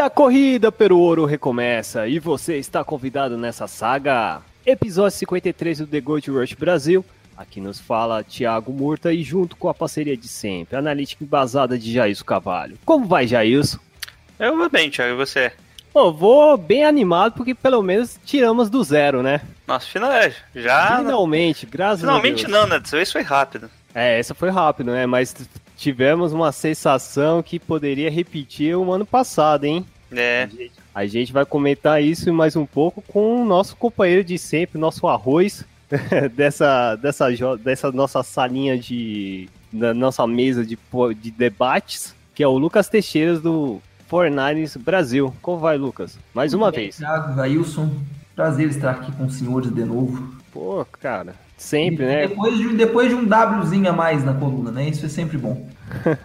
E a corrida pelo ouro recomeça e você está convidado nessa saga. Episódio 53 do The Gold Rush Brasil. Aqui nos fala Thiago Murta e junto com a parceria de sempre, analítica embasada de Jailson Cavalho. Como vai, Jailson? Eu vou bem, Thiago, e você? Pô, vou bem animado porque pelo menos tiramos do zero, né? Nossa, final, é, já. Finalmente, graças Finalmente a Deus. não, né? Dessa vez foi rápido. É, essa foi rápido, né? Mas tivemos uma sensação que poderia repetir o ano passado, hein? É, A gente vai comentar isso mais um pouco com o nosso companheiro de sempre, nosso arroz, dessa, dessa, dessa nossa salinha de. da nossa mesa de, de debates, que é o Lucas Teixeiras do Fornares Brasil. Como vai, Lucas? Mais uma vez. Thiago, Ailson, prazer estar aqui com os senhores de novo. Pô, cara, sempre, E né? Depois de, depois de um Wzinho a mais na coluna, né? Isso é sempre bom.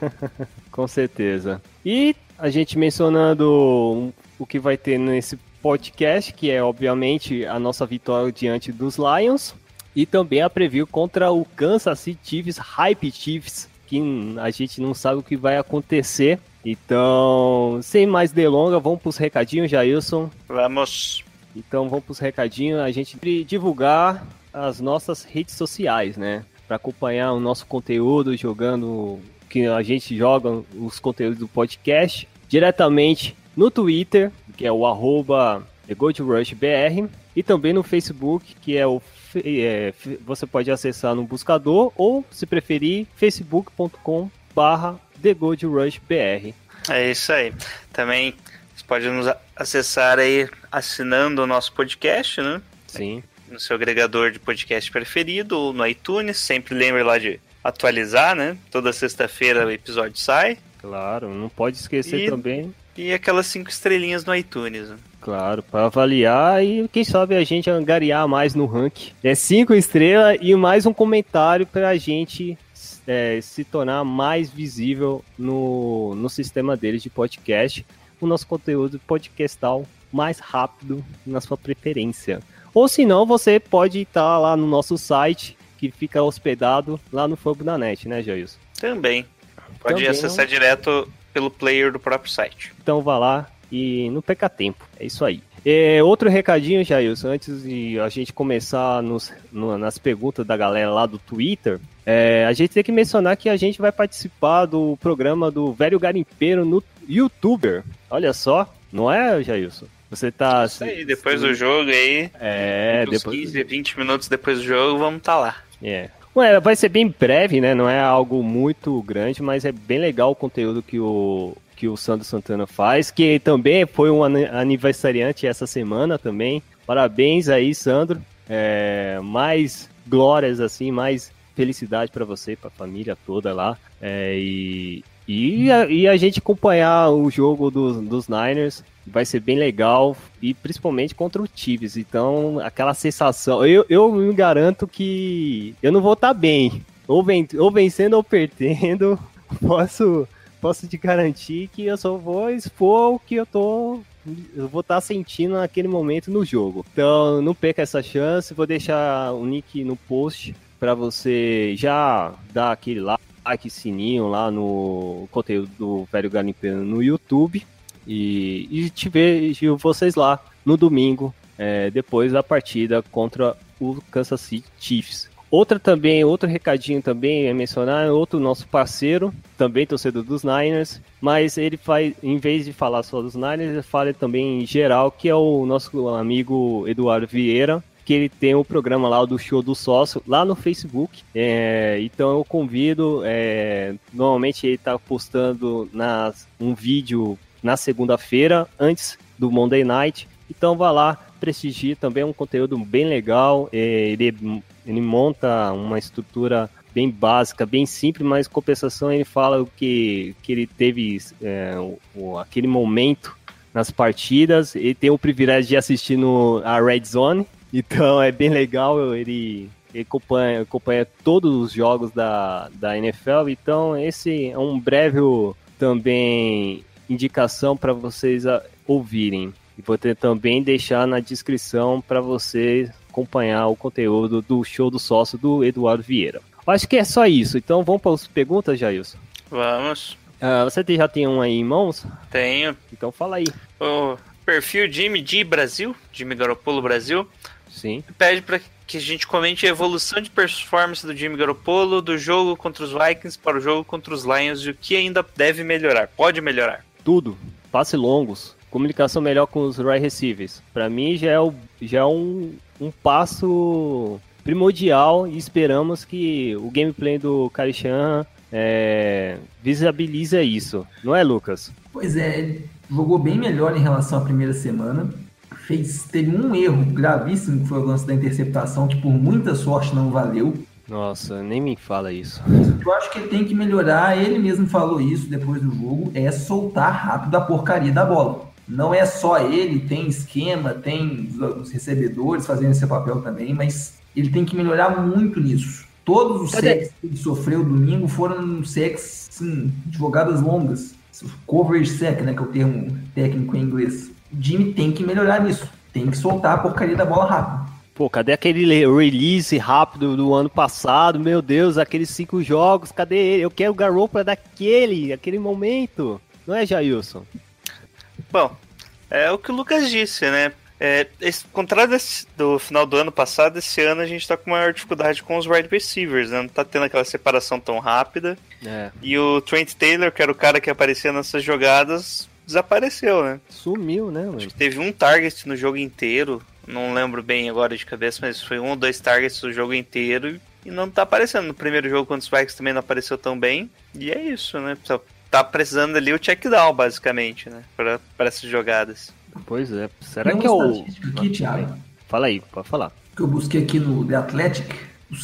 Com certeza. E a gente mencionando o que vai ter nesse podcast, que é obviamente a nossa vitória diante dos Lions, e também a preview contra o Kansas City Chiefs, Hype Chiefs, que a gente não sabe o que vai acontecer. Então, sem mais delongas, vamos para os recadinhos, Jailson. vamos. Então vamos para os recadinhos, a gente divulgar as nossas redes sociais, né? Para acompanhar o nosso conteúdo, jogando que a gente joga os conteúdos do podcast diretamente no Twitter, que é o arroba TheGoldRushBR, e também no Facebook, que é o é, você pode acessar no buscador ou, se preferir, facebook.com barra TheGoldRushBR. É isso aí. Também você pode nos acessar aí assinando o nosso podcast, né? Sim. No seu agregador de podcast preferido ou no iTunes. Sempre lembre lá de atualizar, né? Toda sexta-feira o episódio sai. Claro, não pode esquecer E- também E aquelas cinco estrelinhas no iTunes. né? Claro, para avaliar e quem sabe a gente angariar mais no ranking. É cinco estrelas e mais um comentário para a gente é, se tornar mais visível no, no sistema deles de podcast. O nosso conteúdo podcastal mais rápido na sua preferência. Ou se não, você pode estar lá no nosso site que fica hospedado lá no Fogo da Net, né, Jailson? Também. Pode Também acessar direto pelo player do próprio site. Então vá lá e não perca tempo. É isso aí. É, outro recadinho, Jailson, antes de a gente começar nos- no- nas perguntas da galera lá do Twitter, é, a gente tem que mencionar que a gente vai participar do programa do Velho Garimpeiro no YouTuber. Olha só, não é, Jailson? Você tá. Isso aí, depois do jogo aí, É, depois. 15, 20 minutos depois do jogo, vamos estar lá. É. Ué, vai ser bem breve, né? Não é algo muito grande, mas é bem legal o conteúdo que o, que o Sandro Santana faz, que também foi um ani- aniversariante essa semana também. Parabéns aí, Sandro. É, mais glórias, assim, mais felicidade para você, para a família toda lá. É, e, e, a, e a gente acompanhar o jogo dos, dos Niners vai ser bem legal e principalmente contra o Chiefs. Então, aquela sensação, eu, eu me garanto que eu não vou estar bem, ou, ven ou vencendo ou perdendo, posso posso te garantir que eu só vou expor o que eu tô eu vou estar sentindo naquele momento no jogo. Então, não perca essa chance, vou deixar o link no post para você já dar aquele like, sininho lá no conteúdo do Velho Garimpeiro no YouTube e, e te vejo vocês lá no domingo, é, depois da partida contra o Kansas City Chiefs. Outra também, outro recadinho também é mencionar, outro nosso parceiro, também torcedor dos Niners, mas ele faz, em vez de falar só dos Niners, ele fala também em geral, que é o nosso amigo Eduardo Vieira, que ele tem o programa lá do Show do Sócio, lá no Facebook. É, então eu convido, é, normalmente ele está postando nas, um vídeo na segunda-feira, antes do Monday Night. Então vá lá, prestigie também é um conteúdo bem legal. é, ele, ele monta uma estrutura bem básica, bem simples, mas compensação ele fala que, que ele teve é, o- aquele momento nas partidas. Ele tem o privilégio de assistir no, a Red Zone, então é bem legal. Ele, ele acompanha, acompanha todos os jogos da, da NFL. Então, esse é um breve também indicação para vocês a, ouvirem. E vou ter também deixar na descrição para vocês acompanhar o conteúdo do show do sócio do Eduardo Vieira. Acho que é só isso. Então vamos para as perguntas, Jailson. Vamos. Uh, você já tem um aí em mãos? Tenho. Então fala aí. O perfil Jimmy D Brasil, Jimmy Garoppolo Brasil, Sim. pede para que a gente comente a evolução de performance do Jimmy Garoppolo do jogo contra os Vikings para o jogo contra os Lions e o que ainda deve melhorar, pode melhorar. Tudo. Passe longos. Comunicação melhor com os right receivers. Para mim já é, o, já é um, um passo primordial e esperamos que o gameplay do Karishan é, visibiliza isso. Não é, Lucas? Pois é, ele jogou bem melhor em relação à primeira semana. Fez, teve um erro gravíssimo, que foi o lance da interceptação, que por muita sorte não valeu. Nossa, nem me fala isso. Eu acho que ele tem que melhorar, ele mesmo falou isso depois do jogo, é soltar rápido a porcaria da bola. Não é só ele, tem esquema, tem os recebedores fazendo esse papel também, mas ele tem que melhorar muito nisso. Todos os Cadê? sacks que ele sofreu domingo foram sacks assim, de jogadas longas. Coverage sack, né, que é o termo técnico em inglês. O Jimmy tem que melhorar nisso. Tem que soltar a porcaria da bola rápido. Pô, cadê aquele release rápido do ano passado? Meu Deus, aqueles cinco jogos, cadê ele? Eu quero o Garoppolo daquele, aquele momento. Não é, Jailson? Bom, é o que o Lucas disse, né? É, esse, contrário desse, do final do ano passado, esse ano a gente tá com maior dificuldade com os wide receivers, né? Não tá tendo aquela separação tão rápida. É. E o Trent Taylor, que era o cara que aparecia nessas jogadas, desapareceu, né? Sumiu, né, mano? Teve um target no jogo inteiro, não lembro bem agora de cabeça, mas foi um ou dois targets no jogo inteiro e não tá aparecendo. No primeiro jogo contra os Vikings também não apareceu tão bem. E é isso, né? Só tá precisando ali o check down, basicamente, né? Pra, pra essas jogadas. Pois é. Será Tem que é o. aqui, Thiago, Fala aí, pode falar. que eu busquei aqui no The Athletic, o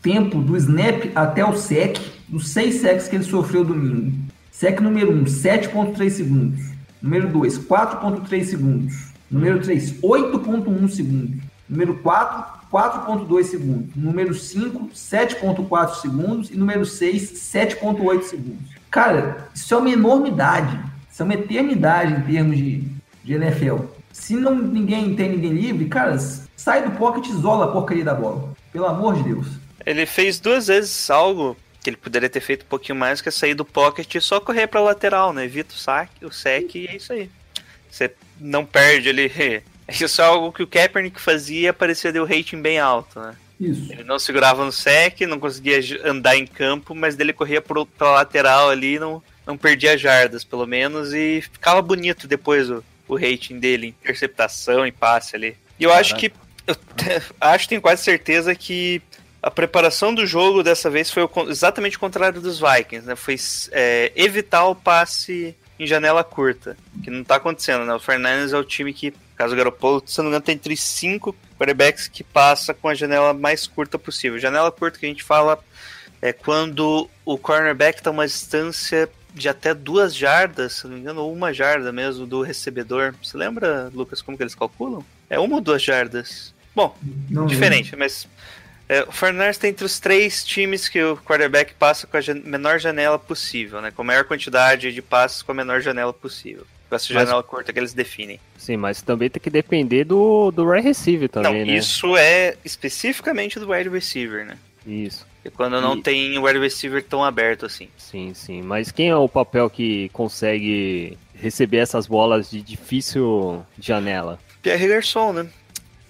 tempo do snap até o sec, dos seis secs que ele sofreu domingo. Sec número 1, 7.3 segundos. Número 2, 4.3 segundos. Número 3, 8.1 segundos. Número 4, 4.2 segundos. Número 5, 7.4 segundos. E número 6, 7.8 segundos. Cara, isso é uma enormidade. Isso é uma eternidade em termos de, de NFL. Se não ninguém tem ninguém livre, cara, sai do pocket e isola a porcaria da bola. Pelo amor de Deus. Ele fez duas vezes algo que ele poderia ter feito um pouquinho mais, que é sair do pocket e só correr pra lateral, né? Evita o saque, o sec e é isso aí. Você não perde ali. Isso é algo que o Kaepernick fazia aparecia deu rating bem alto, né? Isso. Ele não segurava no sec, não conseguia andar em campo, mas dele corria pro, pra lateral ali, não, não perdia jardas, pelo menos, e ficava bonito depois o, o rating dele, interceptação e passe ali. E eu acho que. Eu acho, tenho quase certeza que a preparação do jogo dessa vez foi exatamente o contrário dos Vikings, né? Foi é, evitar o passe em janela curta, que não tá acontecendo, né? O Fernandes é o time que, caso o Garoppolo, se não me engano, tem entre cinco quarterbacks que passa com a janela mais curta possível. Janela curta que a gente fala é quando o cornerback tá uma distância de até duas jardas, se não me engano, ou uma jarda mesmo do recebedor. Você lembra, Lucas, como que eles calculam? É uma ou duas jardas. Bom, Não diferente, mas é, o Fernandes está entre os três times que o quarterback passa com a jan- menor janela possível, né? Com a maior quantidade de passes com a menor janela possível. Com essa Mas- janela curta que eles definem. Sim, mas também tem que depender do, do right receiver também, não, né? isso é especificamente do wide receiver, né? Isso. E quando não E- tem o wide receiver tão aberto assim. Sim, sim. Mas quem é o papel que consegue receber essas bolas de difícil janela? Pierre Garçon, né?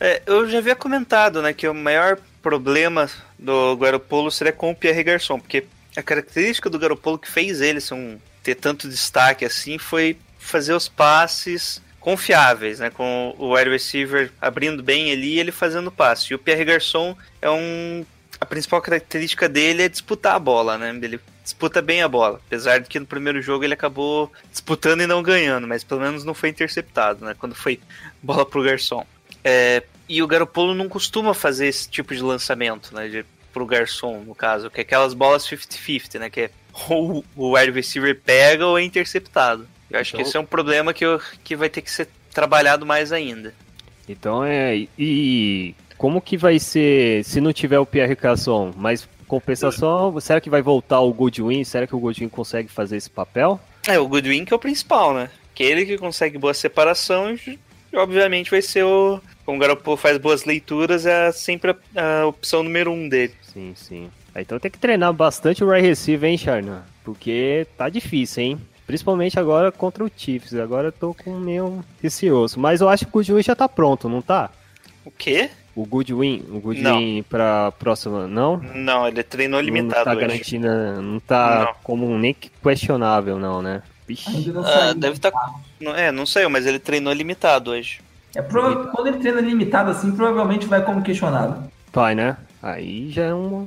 É, eu já havia comentado, né, que o maior problema do Garoppolo seria com o Pierre Garçon, porque a característica do Garoppolo que fez ele ser um- ter tanto destaque assim foi fazer os passes confiáveis, né, com o wide receiver abrindo bem ali e ele fazendo passe. E o Pierre Garçon é um a principal característica dele é disputar a bola, né? Ele disputa bem a bola, apesar de que no primeiro jogo ele acabou disputando e não ganhando, mas pelo menos não foi interceptado, né? Quando foi bola pro garçom. É, e o Garoppolo não costuma fazer esse tipo de lançamento, né? De, pro garçom, no caso, que é aquelas bolas 50-50, né? Que é ou o wide receiver pega ou é interceptado. Eu acho Então- que esse é um problema que, eu, que vai ter que ser trabalhado mais ainda. Então é. E, e como que vai ser se não tiver o Pierre Casson? Mas compensação, será que vai voltar o Goodwin? Será que o Goodwin consegue fazer esse papel? É, o Goodwin que é o principal, né? Que ele que consegue boa separação e, obviamente, vai ser o. Como o Garoppolo faz boas leituras, é sempre a, a opção número um dele. Sim, sim. Ah, Então tem que treinar bastante o right receiver, hein, Charna? Porque tá difícil, hein? Principalmente agora contra o Chiefs. Agora eu tô com meio receoso. Mas eu acho que o Goodwin já tá pronto, não tá? O quê? O Goodwin, o Goodwin pra próxima, não? Não, ele treinou Não limitado tá hoje. garantindo, não tá Não. como nem que questionável, não, né? Não Ah, deve estar. Não, é, não saiu, mas ele treinou limitado hoje. É, prova- quando ele treina limitado assim, provavelmente vai como questionável. Vai, né? Aí já é uma.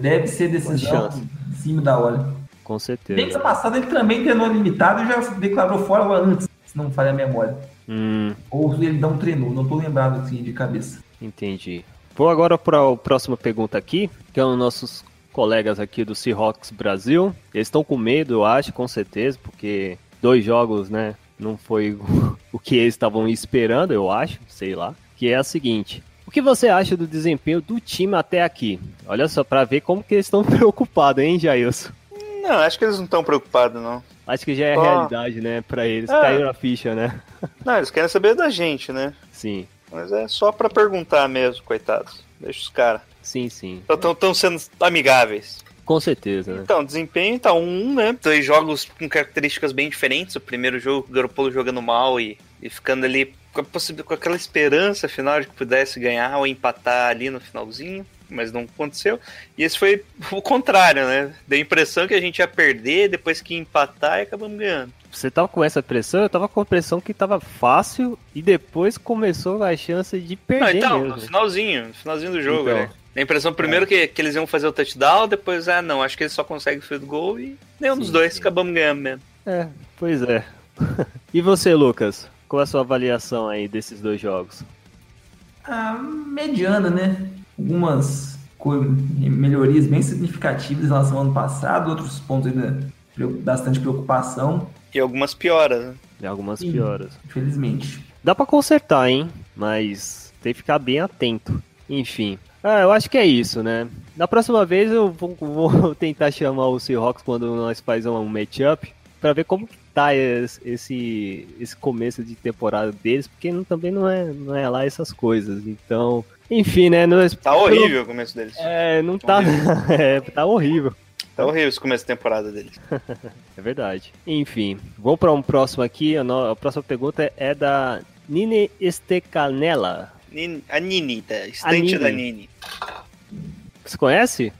Deve ser decisão em cima da hora. Com certeza. ano passado ele também treinou limitado e já declarou fora antes, se não me falha a memória. Hum, Ou ele não treinou, não tô lembrado assim de cabeça. entendi. Vou agora para a próxima pergunta aqui, que é os nossos colegas aqui do Seahawks Brasil. Eles estão com medo, eu acho, com certeza, porque dois jogos, né? Não foi o que eles estavam esperando, eu acho, sei lá. Que é a seguinte. O que você acha do desempenho do time até aqui? Olha só, para ver como que eles estão preocupados, hein, Jailson? Não, acho que eles não estão preocupados, não. Acho que já é Ó. realidade, né, pra eles. É. Caiu a ficha, né? Não, eles querem saber da gente, né? Sim, Mas é só pra perguntar mesmo, coitados. Deixa os caras. sim, sim. Estão sendo amigáveis. Com certeza, né? Então, desempenho tá um, né? Dois jogos com características bem diferentes. O primeiro jogo, o Garoppolo jogando mal e, e ficando ali com, com aquela esperança final de que pudesse ganhar ou empatar ali no finalzinho, mas não aconteceu. E esse foi o contrário, né? Deu a impressão que a gente ia perder, depois que ia empatar e acabamos ganhando. Você tava com essa pressão? Eu tava com a impressão que tava fácil e depois começou a chance de Não, perder então, no mesmo. finalzinho, no finalzinho do jogo, Então. né? Dá a impressão primeiro que, que eles iam fazer o touchdown, depois, ah, não, acho que eles só conseguem o field goal e nenhum dos Sim, dois sim. acabamos ganhando mesmo. É, pois é. e você, Lucas? Qual é a sua avaliação aí desses dois jogos? Ah, mediana, né? Algumas melhorias bem significativas em relação ao ano passado, outros pontos ainda de bastante preocupação, E algumas pioras, né? Tem algumas Sim. pioras. infelizmente. Dá pra consertar, hein? Mas tem que ficar bem atento. Enfim. Ah, eu acho que é isso, né? Da próxima vez eu vou, vou tentar chamar o Seahawks quando nós faz um matchup pra ver como que tá esse, esse, começo de temporada deles, porque não- também não é, não é lá essas coisas. Então, enfim, né? Nós, Tá horrível o começo deles. É, não tá. é, tá horrível. Tá horrível esse começo de temporada deles. É verdade. Enfim, vamos para um próximo aqui. A, no- a próxima pergunta é da Nine Estecanela. Nin- A Nini, da estante Nini. da Nini. Você conhece?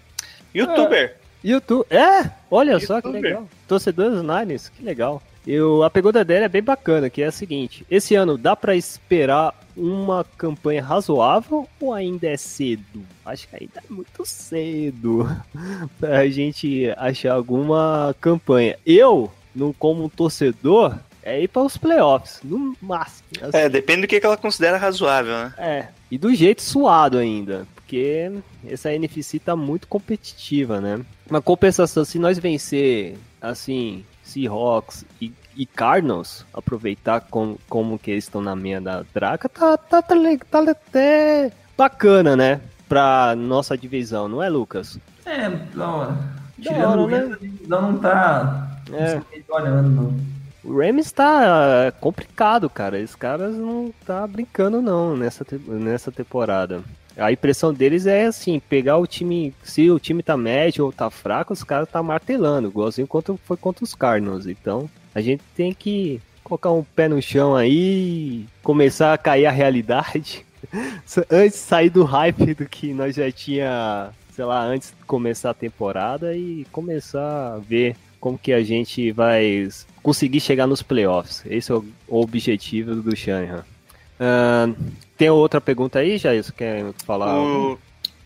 Youtuber. YouTube. É! Olha só que YouTuber. legal. Torcedor dos Niners, que legal. Eu, a pergunta dele é bem bacana, que é a seguinte: esse ano dá pra esperar uma campanha razoável ou ainda é cedo? Acho que ainda é muito cedo pra gente achar alguma campanha. Eu, no, como torcedor, é ir para os playoffs, no máximo. assim. É, depende do que que ela considera razoável, né? É, e do jeito suado ainda, porque essa NFC tá muito competitiva, né? Uma compensação, se nós vencer, assim, Seahawks e, e Cardinals, aproveitar com, como que eles estão na meia da draca, tá, tá, tá, tá até bacana, né? Pra nossa divisão, não é, Lucas? É, não, tirando o divisão não tá É. olhando, não. O Rams tá complicado, cara. Esses caras não tá brincando não nessa, te- nessa temporada. A impressão deles é assim, pegar o time, se o time tá médio ou tá fraco, os caras tá martelando, igualzinho quanto foi contra os Cardinals. Então, a gente tem que colocar um pé no chão aí, começar a cair a realidade. Antes de sair do hype do que nós já tinha, sei lá, antes de começar a temporada e começar a ver como que a gente vai conseguir chegar nos playoffs. Esse é o objetivo do Shanahan. Ahn, tem outra pergunta aí, Jair? Você quer falar? O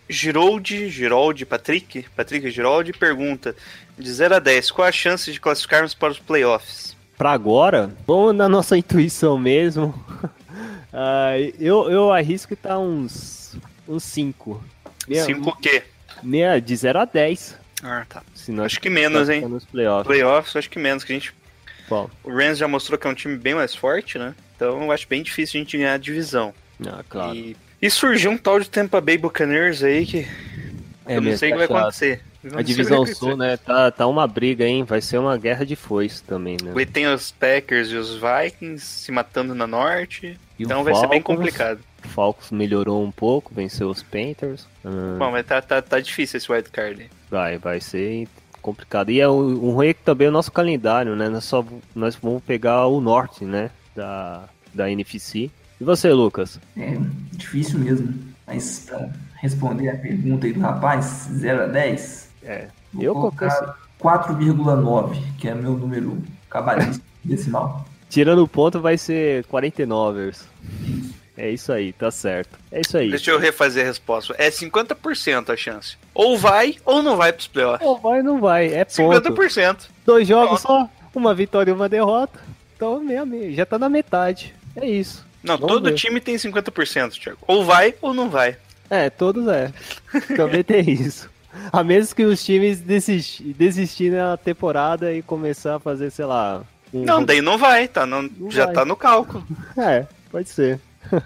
Giroldi, Giroldi, Patrick, Patrick Giroldi pergunta: de 0 a 10, qual a chance de classificarmos para os playoffs? Pra agora, vamos na nossa intuição mesmo. Ah, eu, eu arrisco que tá uns 5. Uns 5. 5 o quê? Meia, de 0 a 10. Ah, tá. Se nós Acho que menos, hein? Nos playoffs. Playoffs, acho que menos, que a gente Qual? O Rams já mostrou que é um time bem mais forte, né? Então eu acho bem difícil a gente ganhar a divisão. Ah, claro. E, e surgiu um tal de Tampa Bay Buccaneers aí que É eu não mesmo, sei o que tá vai chato. acontecer. Não A divisão sul, né? Tá, tá uma briga, hein? Vai ser uma guerra de foice também, né? Aí Tem os Packers e os Vikings se matando na norte. E então vai ser bem Falcons? complicado. O Falcons melhorou um pouco, venceu os Panthers. Ah, Bom, mas tá, tá, tá difícil esse wildcard. aí. vai, vai ser complicado. E é o ruim é que também é o nosso calendário, né? Nós, só, nós vamos pegar o norte, né? Da, da NFC. E você, Lucas? É difícil mesmo. Mas pra responder a pergunta aí do rapaz, 0 a 10, É. vou Eu colocar coloquei 4,9, que é meu número cabalístico decimal. Tirando o ponto, vai ser 49ers. É isso aí, tá certo. É isso aí. Deixa eu refazer a resposta. É 50% a chance. Ou vai ou não vai pros playoffs. Ou vai ou não vai, é ponto. 50%. Dois jogos só, uma vitória e uma derrota. Então, meia, meia, já tá na metade. É isso. Não, Vamos todo ver. time tem 50%, Thiago. Ou vai ou não vai. É, todos é. Também tem isso. A menos que os times desisti- desistirem na temporada e começar a fazer, sei lá. um Não, daí não vai, tá? Não, Não já vai. tá no cálculo. É, pode ser.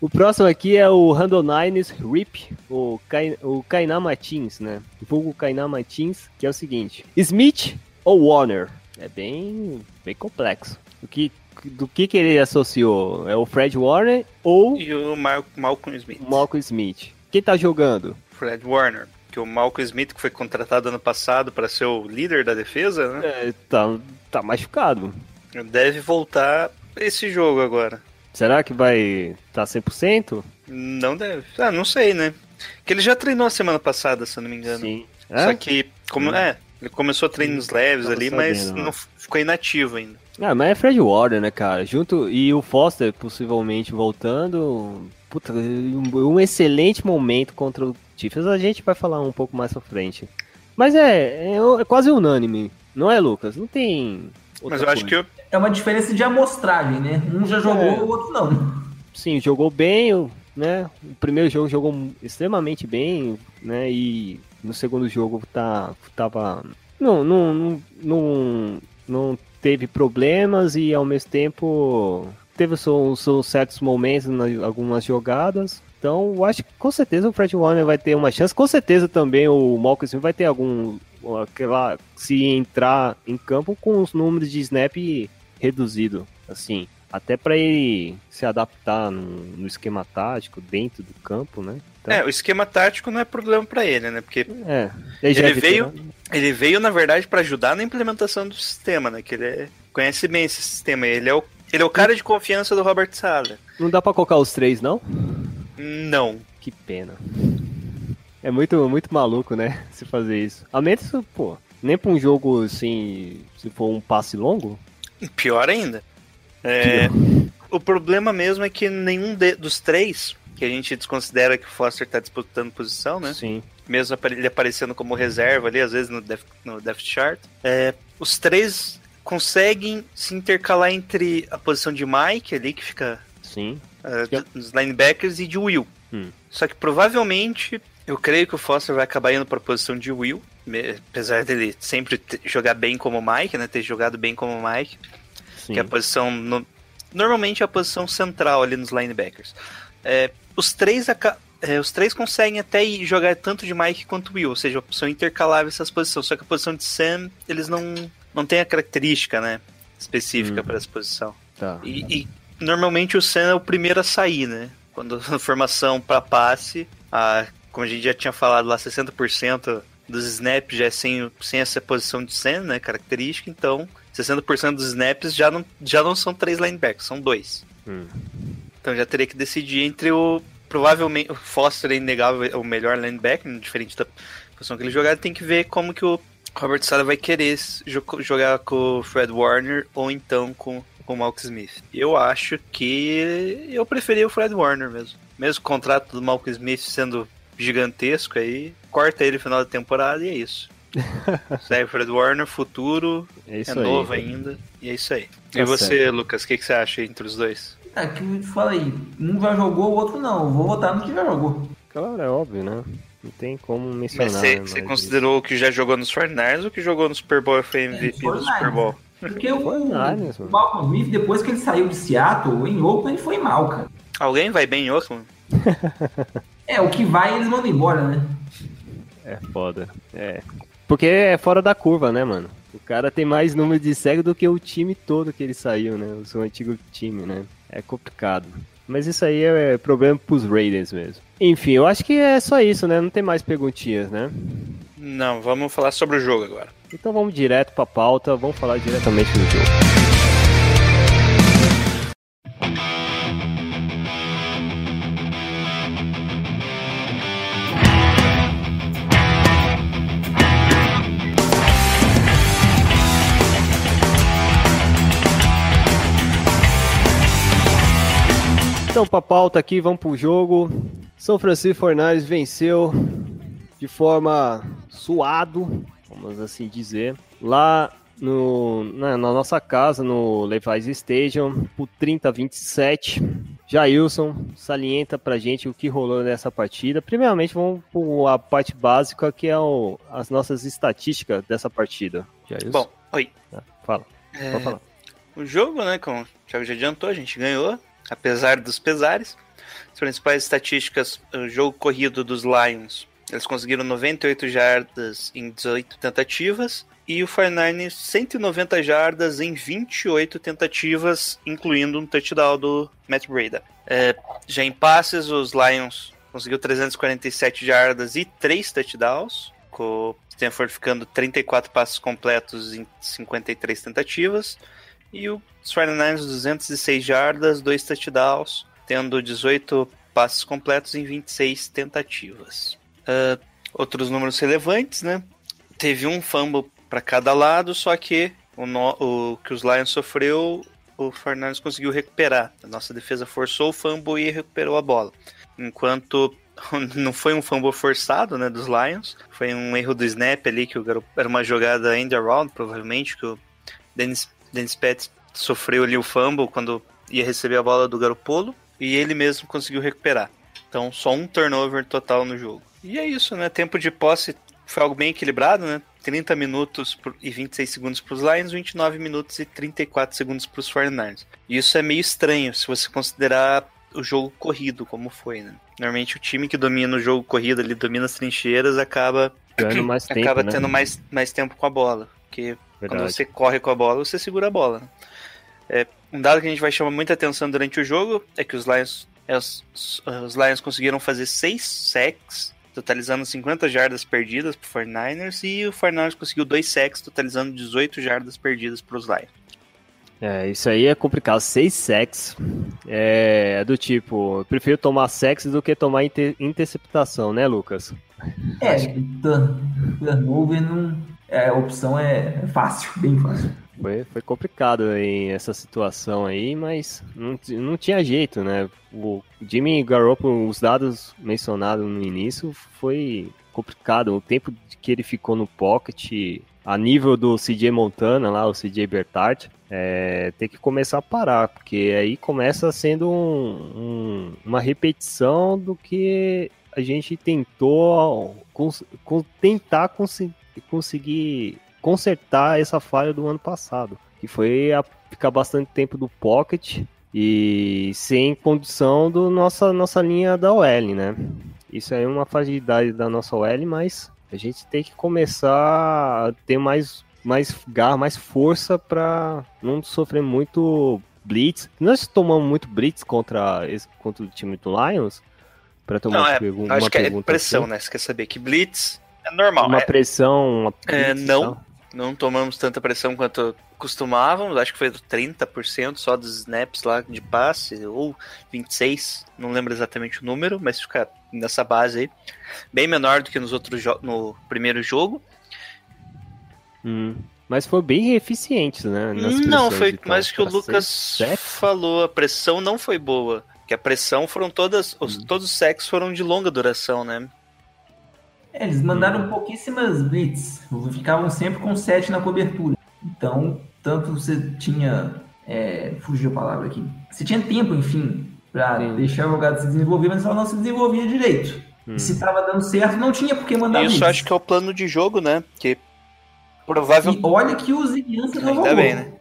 o próximo aqui é o Randall Nines RIP, o, Kai, o Kainá Martins, né? Vulgo Kainá Martins, que é o seguinte: Smith ou Warner? É bem, bem complexo. O que, do que, que ele associou? É o Fred Warner ou E o Mal Malcolm Smith. Malcolm Smith? Quem tá jogando? Fred Warner. Que o Malcolm Smith, que foi contratado ano passado para ser o líder da defesa, né? É, tá, tá machucado. Deve voltar esse jogo agora. Será que vai tá 100%? Não deve. Ah, não sei, né? Que ele já treinou a semana passada, se eu não me engano. Sim. Só É? que, como é, ele começou treinos leves Tava ali, mas sabendo, não ó. Ficou inativo ainda. Ah, mas é Fred Warner, né, cara? Junto e o Foster possivelmente voltando. Puta, um, um excelente momento contra o Chiefs. A gente vai falar um pouco mais pra frente. Mas é, é, é quase unânime, não é, Lucas? Não tem. outra Mas eu acho coisa. que eu, É uma diferença de amostragem, né? Um já jogou, É. o outro não. Sim, jogou bem, o- né? O primeiro jogo jogou extremamente bem, né? E no segundo jogo tá, tava. Não, não, não, não, não teve problemas e ao mesmo tempo teve seus, certos momentos em algumas jogadas. Então, eu acho que com certeza o Fred Warner vai ter uma chance. Com certeza também o Malcolm vai ter algum. Aquela, se entrar em campo com os números de snap reduzido, assim. Até para ele se adaptar no, no esquema tático dentro do campo, né? Então, É, o esquema tático não é problema pra ele, né? Porque é. Ele, Ele veio- veterano. ele veio, na verdade, pra ajudar na implementação do sistema, né? Que ele é- conhece bem esse sistema. Ele é o, ele é o cara de confiança do Robert Sala. Não dá pra colocar os três, não? Não. Que pena. É muito, muito maluco, né? Se fazer isso. A menos, pô, nem pra um jogo assim, se for um passe longo. Pior ainda. É, o problema mesmo é que nenhum de- dos três, que a gente desconsidera que o Foster tá disputando posição, né? Sim. Mesmo ele aparecendo como reserva ali, às vezes no depth, no depth chart. é, os três conseguem se intercalar entre a posição de Mike ali, que fica Sim. uh, dos linebackers, e de Will. Hum. Só que provavelmente eu creio que o Foster vai acabar indo para a posição de Will, apesar dele sempre jogar bem como Mike, né? Ter jogado bem como Mike, Sim. que é a posição no- normalmente é a posição central ali nos linebackers. É, os três é, os três conseguem até jogar tanto de Mike quanto Will, ou seja, são intercaláveis essas posições. Só que a posição de Sam eles não não têm a característica, né? Específica Hum. para essa posição. Tá. E, e normalmente o Sam é o primeiro a sair, né? Quando na formação para passe, a, como a gente já tinha falado lá, 60% dos snaps já é sem, sem essa posição de Sam, né? Característica, então 60% dos snaps já não, já não são três linebackers, são dois. Hum. Então já teria que decidir entre o. Provavelmente o Foster é inegável é o melhor linebacker, diferente da posição que ele jogar, tem que ver como que o Robert Sala vai querer jo- jogar com o Fred Warner ou então com, com o Malcolm Smith. Eu acho que eu preferia o Fred Warner mesmo. Mesmo o contrato do Malcolm Smith sendo gigantesco aí, corta ele no final da temporada e é isso. Segue o Fred Warner, futuro, É isso é aí. novo ainda, e é isso aí. Tá e você, certo. Lucas, o que, que você acha entre os dois? É que eu te falei, um já jogou, o outro não. Vou votar no que já jogou. Claro, é óbvio, né? Não tem como mencionar. Mas você, né, você mas- considerou o que já jogou nos 49ers ou que jogou no Super Bowl e foi MVP do 49ers. Super Bowl? Porque o, Niners, o. Malcolm Smith, depois que ele saiu de Seattle, em Oakland, foi mal, cara. Alguém vai bem em Oakland? É, o que vai, eles mandam embora, né? É foda. É. Porque é fora da curva, né, mano? O cara tem mais número de cego do que o time todo que ele saiu, né? O seu antigo time, né? É complicado. Mas isso aí é problema pros Raiders mesmo. Enfim, eu acho que é só isso, né? Não tem mais perguntinhas, né? Não, vamos falar sobre o jogo agora. Então vamos direto pra pauta, vamos falar diretamente do jogo. Então, pra pauta aqui, vamos pro jogo. São Francisco Fornales venceu de forma suado, vamos assim dizer, lá no, na, na nossa casa, no Levi's Stadium, por 30 a 27. Jailson salienta pra gente o que rolou nessa partida. Primeiramente, vamos para a parte básica, que é o- as nossas estatísticas dessa partida. Jailson, Bom, oi. Ah, fala. É, Pode falar. O jogo, né, como o Thiago já adiantou, a gente ganhou, apesar dos pesares. As principais estatísticas, o jogo corrido dos Lions, eles conseguiram 98 jardas em 18 tentativas, e o 49ers 190 jardas em 28 tentativas, incluindo um touchdown do Matt Breda. É, já em passes, os Lions conseguiu 347 jardas e 3 touchdowns, com o Stanford ficando 34 passos completos em 53 tentativas. E os 49ers 206 jardas, 2 touchdowns, tendo 18 passes completos em 26 tentativas. Ah, outros números relevantes, né? Teve um fumble para cada lado, só que o, no- o que os Lions sofreu, o 49ers conseguiu recuperar. A nossa defesa forçou o fumble e recuperou a bola. Enquanto não foi um fumble forçado, né, dos Lions, foi um erro do snap ali, que o garoto, era uma jogada end around, provavelmente, que o Dennis, Dennis Pettis sofreu ali o fumble quando ia receber a bola do Garopolo e ele mesmo conseguiu recuperar. Então, só um turnover total no jogo. E é isso, né? Tempo de posse foi algo bem equilibrado, né? 30 minutos e 26 segundos para os Lions, 29 minutos e 34 segundos para os 49ers. E isso é meio estranho se você considerar o jogo corrido como foi, né? Normalmente o time que domina o jogo corrido, ele domina as trincheiras, acaba mais tempo, acaba né? tendo mais, mais tempo com a bola. Porque quando Verdade. você corre com a bola, você segura a bola. né? É, um dado que a gente vai chamar muita atenção durante o jogo é que os Lions, é, os, os Lions conseguiram fazer 6 sacks, totalizando 50 jardas perdidas para 49ers, e o 49ers conseguiu 2 sacks, totalizando 18 jardas perdidas para os Lions. É, isso aí é complicado. Seis sacks é do tipo, eu prefiro tomar sacks do que tomar inter- interceptação, né, Lucas? É, turn- turnover não. É, a opção é, é fácil, bem fácil. Foi, foi complicado em essa situação aí, mas não, não tinha jeito, né? O Jimmy Garoppolo, os dados mencionados no início, foi complicado. O tempo que ele ficou no pocket, a nível do CJ Montana lá, o CJ Bertart, é, tem que começar a parar, porque aí começa sendo um- um- uma repetição do que a gente tentou tentar consi- conseguir consertar essa falha do ano passado, que foi a ficar bastante tempo do pocket e sem condição do nossa nossa linha da OL, né? Isso aí é uma fragilidade da nossa OL, mas a gente tem que começar a ter mais mais garra, mais força para não sofrer muito blitz. Nós tomamos muito blitz contra esse, contra o time do Lions para tomar Não, uma é, pergun- acho uma que é pergunta pressão, assim. né? Você quer saber que Blitz é normal. Uma é- pressão, uma É, não. Não tomamos tanta pressão quanto costumávamos, acho que foi 30% só dos snaps lá de passe, ou 26, não lembro exatamente o número, mas fica nessa base aí. Bem menor do que nos outros no primeiro jogo. Hum, Mas foi bem eficiente, né? nas não, foi mais que o Lucas falou, a pressão não foi boa. Que a pressão foram todas, os, Hum. todos os sacks foram de longa duração, né? É, eles Uhum. mandaram pouquíssimas blitz, ficavam sempre com 7 na cobertura. Então, tanto você tinha. É, fugiu a palavra aqui. Você tinha tempo, enfim, pra Sim. deixar a jogada se desenvolver, mas ela não se desenvolvia direito. Hum. E se tava dando certo, não tinha por que mandar Isso blitz. acho que é o plano de jogo, né? Que provavelmente. E olha que o Ziguiança não Ainda jogou. bem, né?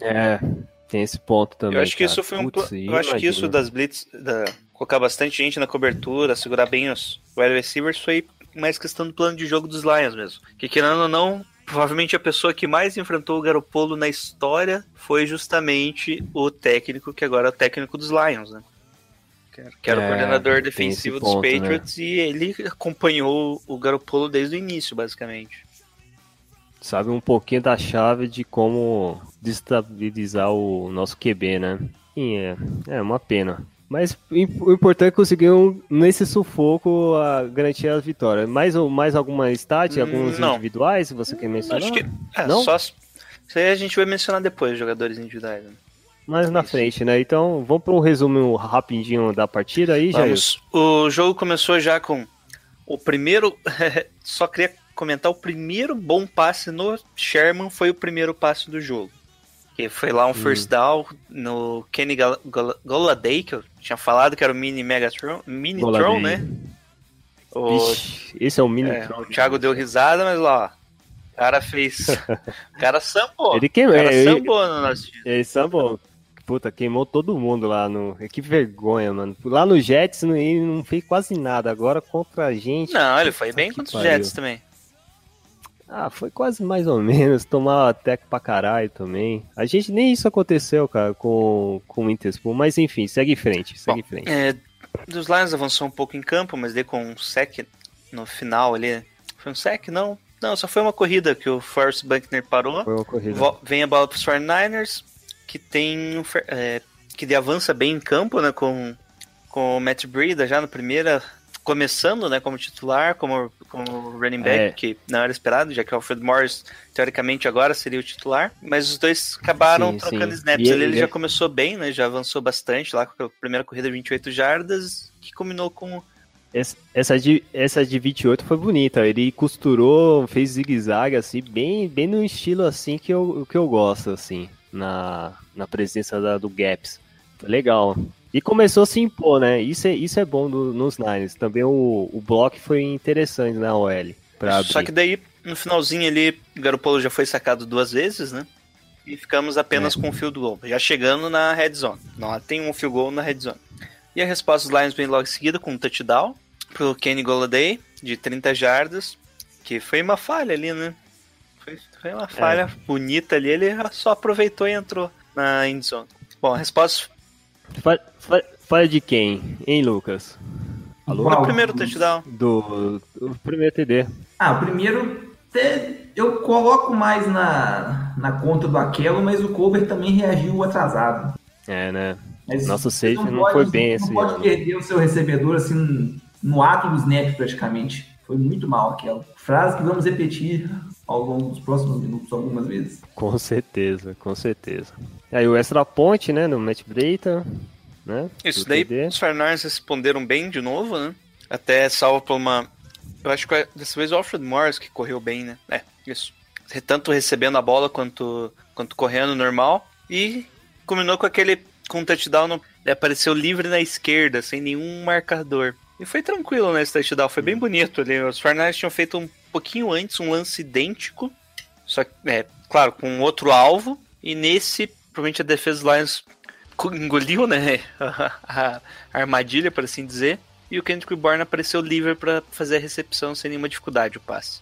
É, tem esse ponto também. Eu acho que cara. isso foi um. Putz, eu acho que isso imagina. das blitz, da, colocar bastante gente na cobertura, segurar bem os wide receivers, foi mais questão do plano de jogo dos Lions mesmo. Que querendo ou não, provavelmente a pessoa que mais enfrentou o Garoppolo na história foi justamente o técnico, que agora é o técnico dos Lions, né? Que era- É, o coordenador defensivo dos ponto, né? Patriots e ele acompanhou o Garoppolo desde o início, basicamente. Sabe um pouquinho da chave de como destabilizar o nosso QB, né? E é, é uma pena. Mas o im- o importante é conseguir um, nesse sufoco a garantir a vitória. Mais, mais alguma stat, Hum, alguns não. individuais, você quer mencionar? Acho que. É, Não? só. Isso aí a gente vai mencionar depois, jogadores individuais. Né? Mais na frente, né? Então, vamos para um resumo rapidinho da partida aí, Jair. Vamos. O jogo começou já com o primeiro. Só queria comentar o primeiro bom passe no Sherman foi o primeiro passe do jogo. Que foi lá um first down no Kenny Gal- Goladay, que eu tinha falado que era o mini Megatron, mini Goladay. Tron, né? O, esse é o mini é, Tron. o Thiago deu risada, mas lá, o cara fez. o cara sambou. Ele o queimou. cara Ele, sambou no nosso time. ele sambou. Puta, queimou todo mundo lá no. Que vergonha, mano. Lá no Jets não- ele não fez quase nada. Agora contra a gente. Não, ele foi bem contra os. Jets também. Ah, foi quase mais ou menos. Tomar teco pra caralho também. A gente nem isso aconteceu, cara, com, com o Interspool. Mas enfim, segue em frente. Segue em frente. É, dos Lions avançou um pouco em campo, mas daí com um sec no final ali. Foi um sec? Não. Não, só foi uma corrida que o Forrest Buckner parou. Foi uma corrida. Vem a bola pros 49ers, que tem. é, que avança bem em campo, né? Com, com o Matt Breida já no primeira. Começando, né, como titular, como, como running back, É. que não era esperado, já que o Alfred Morris, teoricamente, agora seria o titular. Mas os dois acabaram Sim, trocando sim. snaps. Ele ele- já começou bem, né? Já avançou bastante lá com a primeira corrida de 28 jardas, que combinou com Essa, essa, de, essa de 28 foi bonita. Ele costurou, fez zigue-zague, assim, bem, bem no estilo assim que eu, que eu gosto, assim, na, na presença da- do Gaps. Foi legal. E começou a se impor, né? Isso é, isso é bom do- nos Niners. Também o, o bloco foi interessante na OL. Pra abrir. Só que daí, no finalzinho ali, o Garoppolo já foi sacado duas vezes, né? E ficamos apenas É. com um field goal, já chegando na red zone. Não, tem um field goal na red zone. E a resposta dos Lions vem logo em seguida com um touchdown pro Kenny Golladay, de 30 jardas, que foi uma falha ali, né? Foi, foi uma falha bonita ali, ele só aproveitou e entrou na end zone. Bom, a resposta Fa- fa- Falha de quem, hein, Lucas? Alô? foi o Qual? primeiro touchdown. Do, do primeiro TD. Ah, o primeiro te- eu coloco mais na, na conta do Aquelo, mas o Colbert também reagiu atrasado. É, né? Mas Nosso você safety não foi bem Não esse pode ano. perder o seu recebedor assim no ato do snap praticamente. Foi muito mal aquela. Frase que vamos repetir ao longo dos próximos minutos algumas vezes. Com certeza, com certeza. Aí o extra ponte, né, no Matt Breita, né? Isso daí, TD. os 49ers responderam bem de novo, né? Até salvo por uma. Eu acho que dessa vez o Alfred Morris que correu bem, né? É, isso. Tanto recebendo a bola quanto, quanto correndo normal. E combinou com aquele. Com um touchdown, no, ele apareceu livre na esquerda, sem nenhum marcador. E foi tranquilo nesse touchdown, foi bem bonito ali. Os 49ers tinham feito um pouquinho antes um lance idêntico. Só que, é, claro, com outro alvo. E nesse, provavelmente a defesa dos Lions engoliu, né? A armadilha, por assim dizer. E o Kendrick Bourne apareceu livre para fazer a recepção sem nenhuma dificuldade, o passe.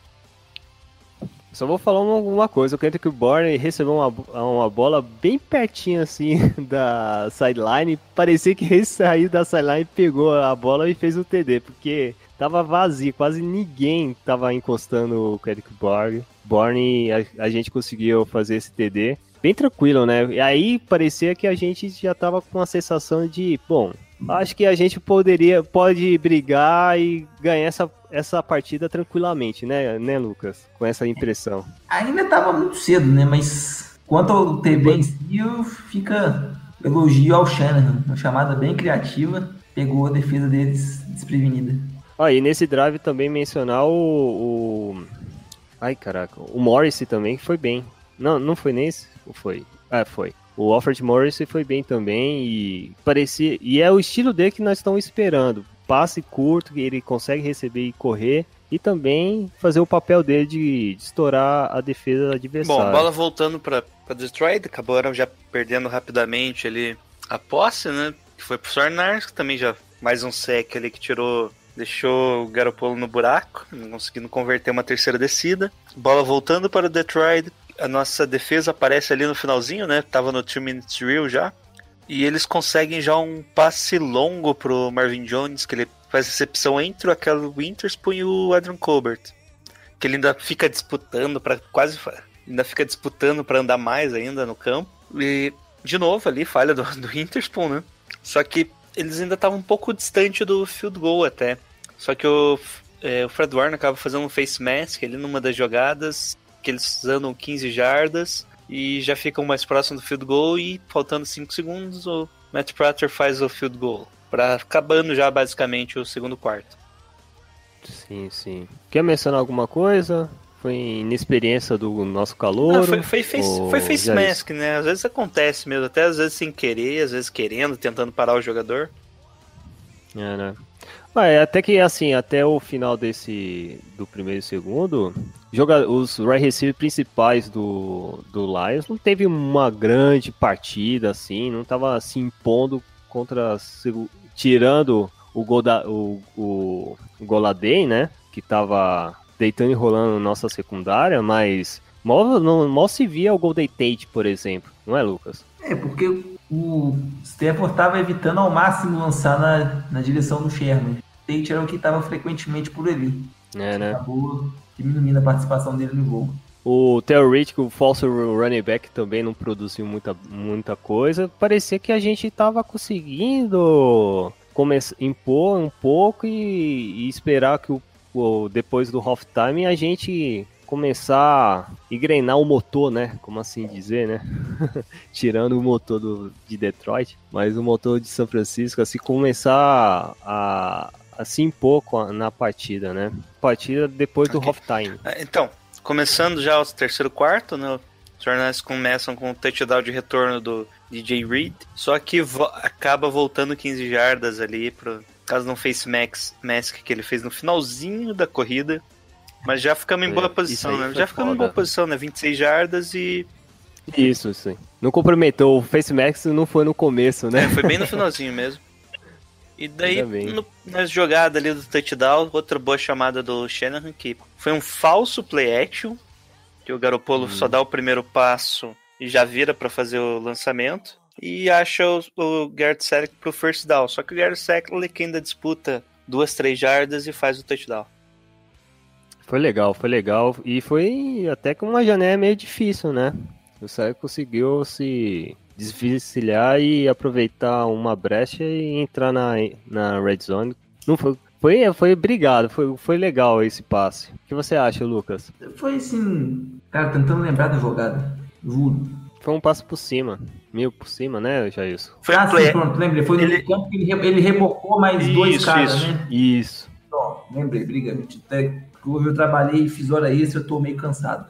Só vou falar uma, coisa, o Kendrick Bourne recebeu uma, uma bola bem pertinho assim da sideline, parecia que ele saiu da sideline, pegou a bola e fez o TD, porque tava vazio, quase ninguém tava encostando o Kendrick Bourne, Bourne e a, a gente conseguiu fazer esse TD. Bem tranquilo, né? E aí parecia que a gente já tava com a sensação de, bom, acho que a gente poderia, pode brigar e ganhar essa, essa partida tranquilamente, né, né, Lucas? Com essa impressão. Ainda estava muito cedo, né? Mas quanto ao TB em si, eu fica elogio ao Shanahan. Uma chamada bem criativa. Pegou a defesa deles desprevenida. Ah, e nesse drive também mencionar o, o- Ai, caraca. O Morris também foi bem. Não, não foi nesse? Ou foi? Ah, foi. O Alfred Morris foi bem também e parecia. E é o estilo dele que nós estamos esperando. Passe curto, que ele consegue receber e correr. E também fazer o papel dele de, de estourar a defesa Bom, adversária. bola voltando para Detroit, acabaram já perdendo rapidamente ali a posse, né? Que foi pro Sornars, que também já mais um sec ali que tirou, deixou o Garoppolo no buraco, não conseguindo converter uma terceira descida. Bola voltando para o Detroit, a nossa defesa aparece ali no finalzinho, né? Tava no 2 minutes drill já. E eles conseguem já um passe longo pro Marvin Jones, que ele faz recepção entre o Aquel Winterspoon e o Adrian Colbert. Que ele ainda fica disputando para quase ainda fica disputando para andar mais ainda no campo. E de novo ali falha do, do Winterspoon, né? Só que eles ainda estavam um pouco distante do field goal até. Só que o, é, o Fred Warner acaba fazendo um face mask ali numa das jogadas, que eles andam 15 jardas e já ficam mais próximos do field goal e faltando 5 segundos o Matt Prater faz o field goal. Para acabando já basicamente o segundo quarto. Sim, sim. Quer mencionar alguma coisa? Foi inexperiência do nosso calor? Foi, foi face, foi face mask, né? Às vezes acontece mesmo, até às vezes sem querer, às vezes querendo, tentando parar o jogador. É, né? Ah, até que assim, até o final desse do primeiro e segundo, joga, os right receivers principais do, do Lions não teve uma grande partida assim, não tava se impondo contra tirando o, Goda, o, o, o Goladei, né? Que tava deitando e rolando nossa secundária, mas mal, não, mal se via o Golden Tate, por exemplo, não é, Lucas? É, porque o Stafford estava evitando ao máximo lançar na, na direção do Sherman. Tate era o que estava frequentemente por ali. É, né? Acabou diminuindo a participação dele no jogo. O Theoretic, o falso running back, também não produziu muita, muita coisa. Parecia que a gente estava conseguindo começar, impor um pouco e, e esperar que o depois do halftime a gente começar a engrenar o motor, né? Como assim dizer, né? Tirando o motor do, de Detroit, mas o motor de São Francisco, assim, começar a, a se impor na partida, né? Partida depois do okay. halftime. É, então, começando já o terceiro quarto, né? Os jornais começam com o touchdown de retorno do DJ Reed, só que vo acaba voltando 15 jardas ali pro, caso não face max, mask que ele fez no finalzinho da corrida. Mas já ficamos em boa posição, né? Já ficamos foda. em boa posição, né? 26 jardas e. Isso, sim. Não comprometeu. O face max não foi no começo, né? É, foi bem no finalzinho mesmo. E daí, no, na jogada ali do touchdown, outra boa chamada do Shanahan, que foi um falso play action, que o Garopolo hum. só dá o primeiro passo e já vira para fazer o lançamento e acha o, o Garrett Selleck pro first down. Só que o Garrett Selleck ainda disputa duas, três jardas e faz o touchdown. Foi legal, foi legal. E foi até com uma janela meio difícil, né? O Selleck conseguiu se desvencilhar e aproveitar uma brecha e entrar na, na red zone. Não foi, foi, foi obrigado, foi, foi legal esse passe. O que você acha, Lucas? Foi assim, cara, tentando lembrar da jogada. Juro. Foi um passo por cima. Meio por cima, né, Jailson? Foi ah, sim, pronto, lembrei. Foi ele... no campo que ele, ele rebocou mais isso, dois caras, isso. né? Isso. Então, lembrei, briga. Eu trabalhei e fiz hora extra, eu tô meio cansado.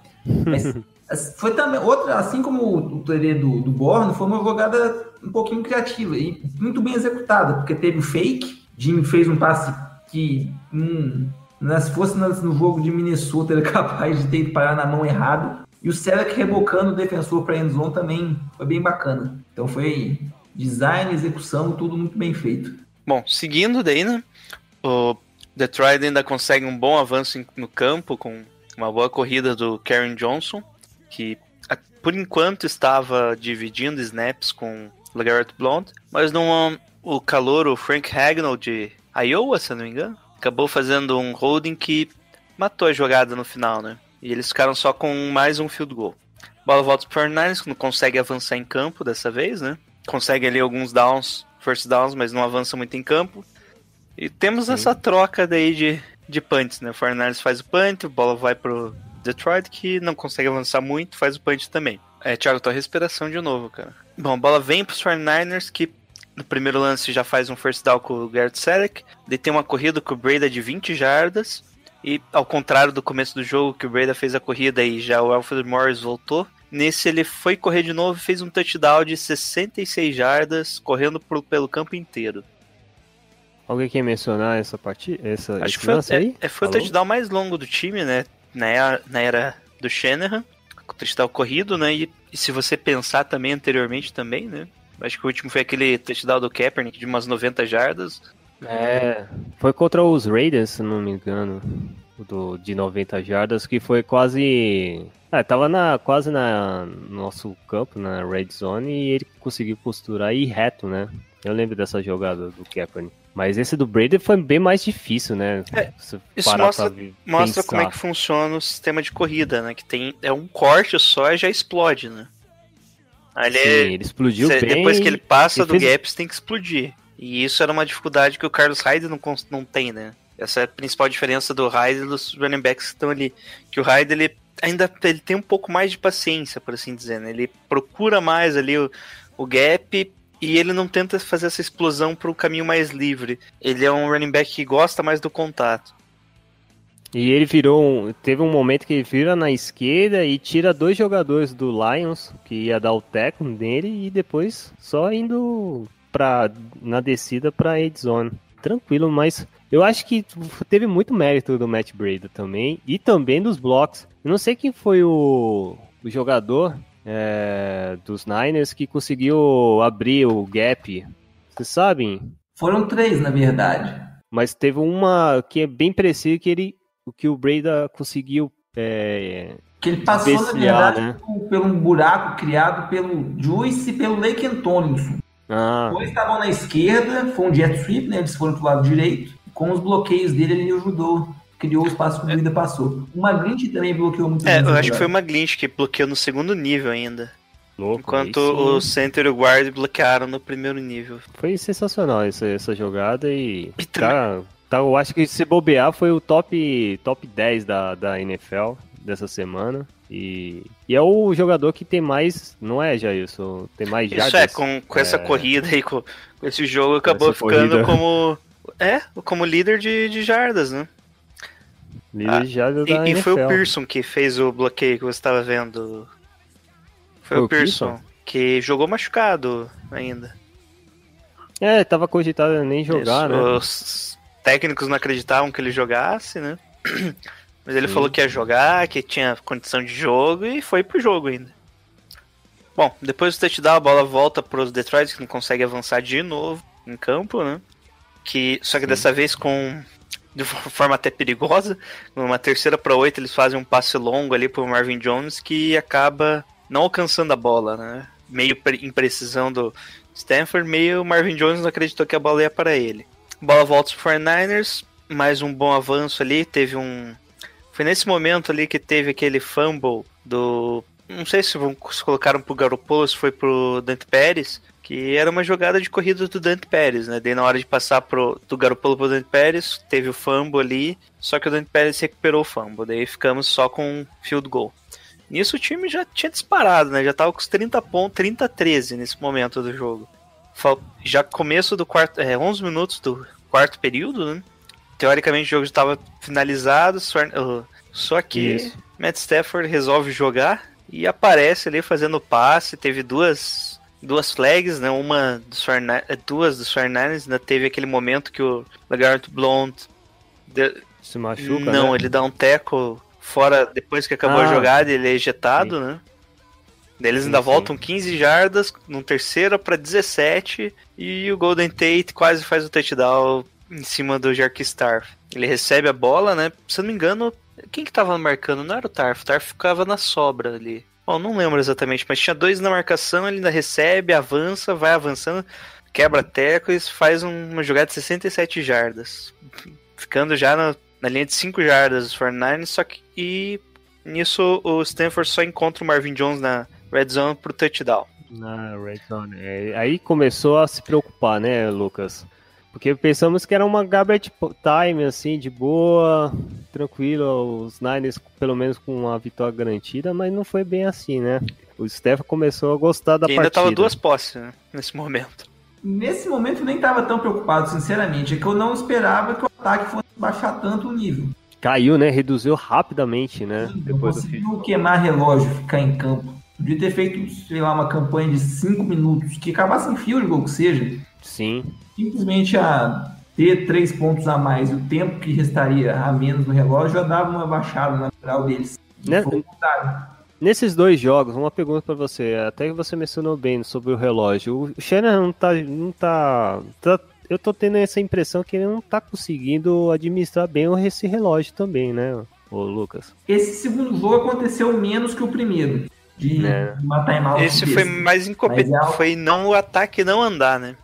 Mas foi também outra, assim como o TD do, do Borno, foi uma jogada um pouquinho criativa e muito bem executada, porque teve o fake, Jimmy fez um passe que hum, se fosse no jogo de Minnesota, ele é capaz de ter ido parar na mão errada. E o Selleck rebocando o defensor para endzone também foi bem bacana. Então foi design, execução, tudo muito bem feito. Bom, seguindo daí, né? O Detroit ainda consegue um bom avanço no campo com uma boa corrida do Karen Johnson, que por enquanto estava dividindo snaps com LeGarrette Blount, mas não o calor, o Frank Hagnall de Iowa, se não me engano, acabou fazendo um holding que matou a jogada no final, né? E eles ficaram só com mais um field goal. Bola volta para 49 que não consegue avançar em campo dessa vez, né? Consegue ali alguns downs, first downs, mas não avança muito em campo. E temos Sim. essa troca daí de, de punts, né? O 49 faz o punt, a bola vai pro Detroit, que não consegue avançar muito, faz o punt também. É, Thiago, tua respiração de novo, cara. Bom, a bola vem pros 49ers, que no primeiro lance já faz um first down com o Garrett Selleck. Daí tem uma corrida com o Breda de 20 jardas. E ao contrário do começo do jogo, que o Breda fez a corrida e já o Alfred Morris voltou, nesse ele foi correr de novo e fez um touchdown de 66 jardas, correndo pro, pelo campo inteiro. Alguém quer mencionar essa partida? Essa, Acho que foi, é, é, foi o touchdown mais longo do time, né? Na era, na era do Shanahan. touchdown corrido, né? E, e se você pensar também anteriormente também, né? Acho que o último foi aquele touchdown do Kaepernick de umas 90 jardas. É, foi contra os Raiders, se não me engano, o do, de 90 jardas, que foi quase. Ah, tava na, quase na no nosso campo, na red zone, e ele conseguiu posturar e reto, né? Eu lembro dessa jogada do Kaepernick. Mas esse do Brady foi bem mais difícil, né? É, Isso mostra, mostra como é que funciona o sistema de corrida, né? Que tem é um corte só e já explode, né? Ele, Sim, ele explodiu cê- bem. depois que ele passa e do fez- gap, você tem que explodir. E isso era uma dificuldade que o Carlos Hyde não, não tem, né? Essa é a principal diferença do Hyde e dos running backs que estão ali. Que o Hyde, ele ainda ele tem um pouco mais de paciência, por assim dizer, né? Ele procura mais ali o, o gap e ele não tenta fazer essa explosão para o caminho mais livre. Ele é um running back que gosta mais do contato. E ele virou teve um momento que ele vira na esquerda e tira dois jogadores do Lions que ia dar o teco nele e depois só indo para na descida para end zone. Tranquilo, mas eu acho que teve muito mérito do Matt Breda também e também dos blocos. Eu não sei quem foi o, o jogador é, dos Niners que conseguiu abrir o gap. Vocês sabem? Foram três, na verdade. Mas teve uma que é bem preciso que ele, o que o Breda conseguiu é, Que ele passou, na verdade, né? por, por um buraco criado pelo Juice e pelo Lake Tomlinson. ah, Dois estavam na esquerda, foi um jet sweep, né? Eles foram pro lado direito. Com os bloqueios dele, ele ajudou. Criou o espaço que o Breda passou. O McGlinch também bloqueou muito É, eu essa acho que foi uma glitch que bloqueou no segundo nível ainda. louco. Enquanto o center e o guard bloquearam no primeiro nível. Foi sensacional essa, essa jogada e E tá, tá, eu acho que se bobear foi o top, top 10 da, da NFL dessa semana. E, e é o jogador que tem mais, não é, Jailson? Tem mais Isso é, com, com essa É. corrida e com, com esse jogo acabou essa ficando corrida. como. É, como líder de, de jardas, né? Jardas da E, e foi o NFL. Pearson que fez o bloqueio que você estava vendo. Foi, Foi o Pearson, Pearson? que jogou machucado ainda. É, tava cogitado nem jogar, Isso, né? Os técnicos não acreditavam que ele jogasse, né? Mas ele Sim. falou que ia jogar, que tinha condição de jogo e foi pro jogo ainda. Bom, depois do touchdown, a bola volta pros Detroit, que não consegue avançar de novo em campo, né? Que, só que dessa vez com de forma até perigosa. Numa terceira para oito, eles fazem um passe longo ali pro Marvin Jones que acaba não alcançando a bola, né? Meio pre- imprecisão do Stanford, meio Marvin Jones não acreditou que a bola ia para ele. Bola volta pro 49ers, mais um bom avanço ali, teve um foi nesse momento ali que teve aquele fumble do não sei se vão- se colocaram pro Garoppolo, se foi pro Dante Pérez, que era uma jogada de corrida do Dante Pérez, né? Daí na hora de passar pro, do Garoppolo pro Dante Pérez, teve o fumble ali, só que o Dante Pérez recuperou o fumble, daí ficamos só com um field goal. Nisso o time já tinha disparado, né? Já tava com os 30 pontos, 30 a 13 nesse momento do jogo. Já começo do quarto, é, 11 minutos do quarto período, né? Teoricamente o jogo já estava finalizado, só, só que Isso. Matt Stafford resolve jogar e aparece ali fazendo passe. Teve duas, duas flags, né? Uma dos 49 eh, duas dos 49ers. Ainda teve aquele momento que o Lagarde Blonde de- Se machuca, não, né? ele dá um teco fora depois que acabou a Ah. jogada, ele é ejetado, né? Daí Eles Sim, ainda sim. voltam 15 jardas, num terceiro para 17, e o Golden Tate quase faz o touchdown em cima do Jarquistar. Ele recebe a bola, né? Se eu não me engano, quem que tava marcando? Não era o Tarf, o Tarf ficava na sobra ali. Bom, não lembro exatamente, mas tinha dois na marcação, ele ainda recebe, avança, vai avançando, quebra teco e faz um- uma jogada de 67 jardas. Ficando já na, na linha de 5 jardas dos 49ers, só que e nisso o Stanford só encontra o Marvin Jones na red zone pro touchdown. Na red zone. É, aí começou a se preocupar, né, Lucas? Porque pensamos que era uma garbage time, assim, de boa, tranquilo, os Niners pelo menos com uma vitória garantida, mas não foi bem assim, né? O Steph começou a gostar da e ainda partida. tava duas posses né, nesse momento. Nesse momento eu nem estava tão preocupado, sinceramente. É que eu não esperava que o ataque fosse baixar tanto o nível. Caiu, né? Reduziu rapidamente, né? Não Depois conseguiu queimar relógio, ficar em campo. Podia ter feito, sei lá, uma campanha de 5 minutos, que acabasse em field goal, que seja. Sim. Simplesmente a ter três pontos a mais e o tempo que restaria a menos no relógio já dava uma baixada natural deles. Né? Nesses dois jogos, uma pergunta pra você, até que você mencionou bem sobre o relógio. O Shannon não tá, não tá, tá- eu tô tendo essa impressão que ele não tá conseguindo administrar bem esse relógio também, né, o Lucas? Esse segundo jogo aconteceu menos que o primeiro. De É. uma timeout Esse foi mais incompetente. É algo- Foi não o ataque não andar, né?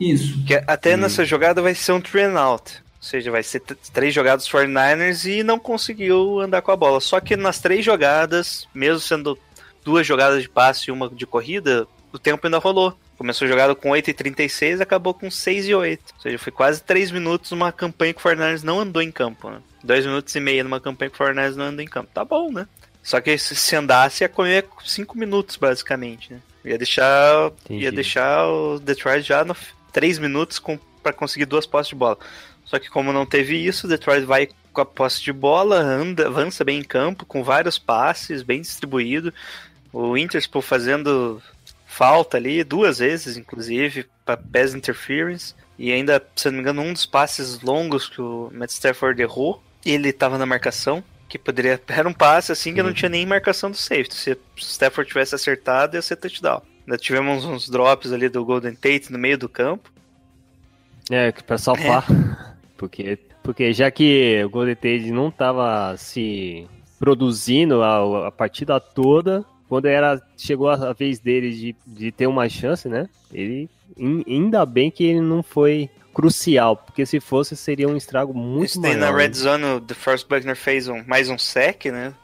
Isso. Que até nessa jogada vai ser um three and out. Ou seja, vai ser três jogadas 49ers e não conseguiu andar com a bola. Só que nas três jogadas, mesmo sendo duas jogadas de passe e uma de corrida, o tempo ainda rolou. Começou a jogada com 8 e 36 acabou com 6 e 8. Ou seja, foi quase 3 minutos numa campanha que o 49ers não andou em campo. Né? 2 minutos e meio numa campanha que o 49ers não andou em campo. Tá bom, né? Só que se, se andasse ia comer 5 minutos, basicamente. Né? Ia deixar, Entendi. ia deixar o Detroit já no 3 minutos para conseguir duas posses de bola. Só que como não teve isso, o Detroit vai com a posse de bola, anda, avança bem em campo, com vários passes, bem distribuído. O Interspool fazendo falta ali, duas vezes, inclusive, para pass interference. E ainda, se não me engano, um dos passes longos que o Matt Stafford errou, ele estava na marcação, que poderia. Era um passe assim que não tinha nem marcação do safety. Se o Stafford tivesse acertado, ia ser touchdown. Ainda tivemos uns drops ali do Golden Tate no meio do campo. É, pra salvar. Porque, porque já que o Golden Tate não tava se produzindo a, a partida toda, quando era chegou a, vez dele de, de ter uma chance, né? Ele in- ainda bem que ele não foi crucial, porque se fosse seria um estrago muito daí maior. na? Red Zone, o DeForest Buckner fez um, mais um sec, né?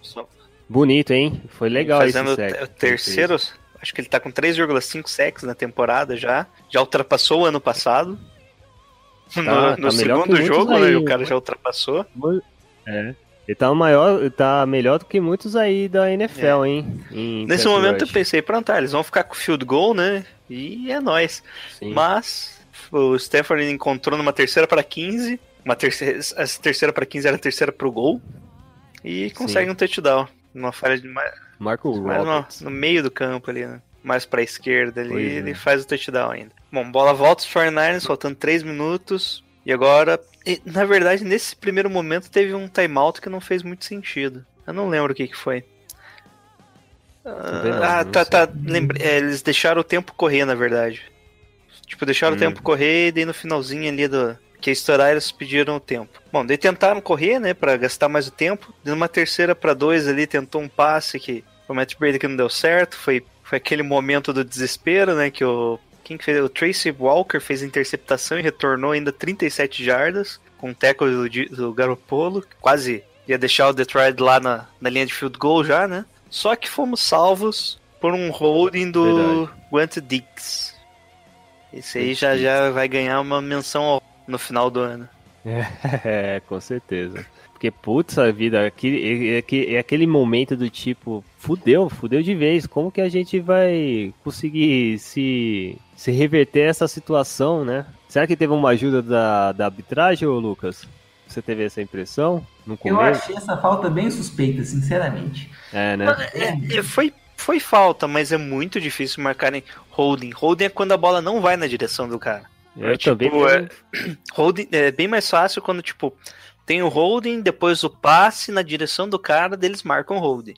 Só Bonito, hein? Foi legal fazendo esse sec o terceiro. Acho que ele tá com 3,5 secs na temporada já. Já ultrapassou o ano passado. no Tá- no tá melhor que segundo jogo, aí, né? O cara né? já ultrapassou. fez. É. Ele tá maior, ele tá melhor do que muitos aí da É. NFL, hein? Em Nesse momento eu rush. pensei, pronto, tá, eles vão ficar com field goal, né? E é nóis. Sim. Mas o Stafford encontrou numa terceira para 15. Uma terceira, essa terceira para 15 era a terceira pro gol. E consegue Sim. um touchdown. Numa falha de mais, Marco mais no, Roberts. no meio do campo ali, né? Mais pra esquerda ali, Pois é. ele faz o touchdown ainda. Bom, bola volta os 49ers, faltando 3 minutos. E agora, e, na verdade, nesse primeiro momento teve um timeout que não fez muito sentido. Eu não lembro o que que foi. Não, Ah, tá, tá. É, eles deixaram o tempo correr, na verdade. Tipo, deixaram Hum. o tempo correr e daí no finalzinho ali do. Que ia estourar, eles pediram o tempo. Bom, daí tentaram correr, né, pra gastar mais o tempo. Daí numa terceira pra dois ali, tentou um passe que o Matt Brady que não deu certo. Foi, foi aquele momento do desespero, né, que o. Quem que fez? O Tracy Walker fez a interceptação e retornou ainda 37 jardas com o tackle do, do Garoppolo. Quase ia deixar o Detroit lá na, na linha de field goal já, né? Só que fomos salvos por um holding do Guante Diggs. Esse aí já, já vai ganhar uma menção ao- no final do ano. É, com certeza. Porque, putz, a vida, aquele, é, é, é aquele momento do tipo, fudeu, fudeu de vez. Como que a gente vai conseguir se, se reverter essa situação, né? Será que teve uma ajuda da, da arbitragem, ô Lucas? Você teve essa impressão no Eu começo? achei essa falta bem suspeita, sinceramente. É, né? É, é, foi, foi falta, mas é muito difícil marcarem holding. Holding é quando a bola não vai na direção do cara. Eu tipo, também. é- Holding é bem mais fácil quando, tipo, tem o holding, depois o passe na direção do cara, deles marcam holding.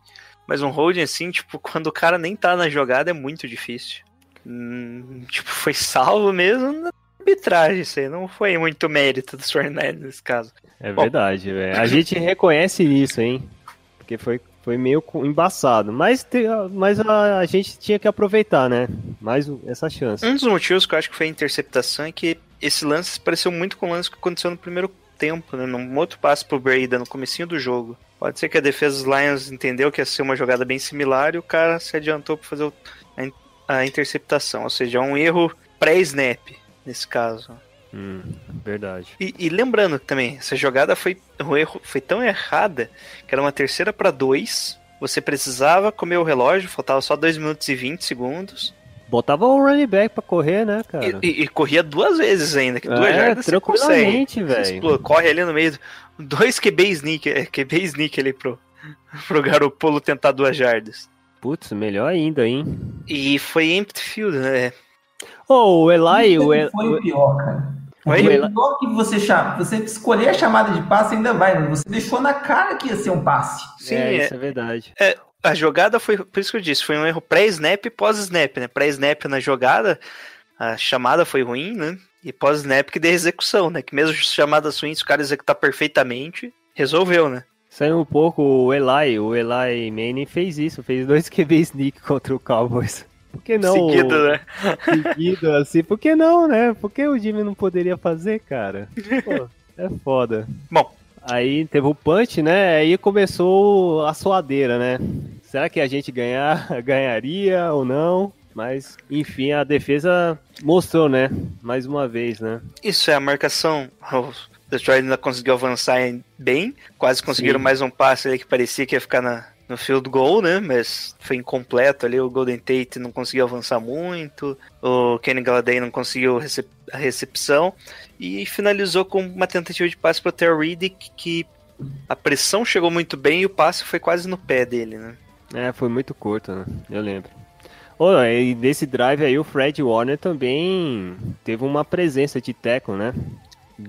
Mas um holding assim, tipo, quando o cara nem tá na jogada é muito difícil. Hum, tipo, foi salvo mesmo na arbitragem, isso aí. Não foi muito mérito dos 49 nesse caso. É Bom. verdade, velho. A gente reconhece isso, hein? Porque foi, foi meio embaçado. Mas, te- mas a, a gente tinha que aproveitar, né? Mais essa chance. Um dos motivos que eu acho que foi a interceptação é que esse lance pareceu muito com o lance que aconteceu no primeiro tempo, né? Num outro passo pro Brady no comecinho do jogo. Pode ser que a defesa dos Lions entendeu que ia ser uma jogada bem similar e o cara se adiantou para fazer a, a interceptação. Ou seja, é um erro pré-snap, nesse caso. Hum, verdade. E, e lembrando também, essa jogada foi um erro, foi tão errada que era uma terceira para dois. Você precisava comer o relógio, faltava só 2 minutos e 20 segundos. Botava o running back pra correr, né, cara? E, e- e corria duas vezes ainda, que duas é, jardas tranquilamente, velho. corre ali no meio. do- Dois QB sneak, é, QB sneak ali pro, pro Garopolo tentar duas jardas. Putz, melhor ainda, hein? E foi empty field, né? Ô, o Eli, o, El- foi o pior, cara. Oi? o pior que você chama, você escolher a chamada de passe ainda vai, mas você deixou na cara que ia ser um passe. Sim, é, é- isso é verdade. a jogada foi, por isso que eu disse, foi um erro pré-snap e pós-snap, né? Pré-snap na jogada, a chamada foi ruim, né? E pós-snap que deu execução, né? Que mesmo chamadas ruins, o cara executar perfeitamente, resolveu, né? Saindo um pouco, o Eli, o Eli Manning fez isso, fez dois QB sneak contra o Cowboys. Por que não? Seguido, né? Seguido, assim, por que não, né? Por que o Jimmy não poderia fazer, cara? Pô, é foda. Bom, Aí teve o punch, né? Aí começou a suadeira, né? Será que a gente ganhar, ganharia ou não? Mas, enfim, a defesa mostrou, né? Mais uma vez, né? isso é a marcação. O Detroit ainda conseguiu avançar em- bem, quase conseguiram Sim. mais um passe ali que parecia que ia ficar na, no field goal, né? Mas foi incompleto ali. O Golden Tate não conseguiu avançar muito. O Kenny Galladay não conseguiu recep- a recepção. E finalizou com uma tentativa de passe para o Terry Riddick, que a pressão chegou muito bem e o passe foi quase no pé dele, né? É, foi muito curto, né? Eu lembro. Oh, e nesse drive aí o Fred Warner também teve uma presença de tackle, né?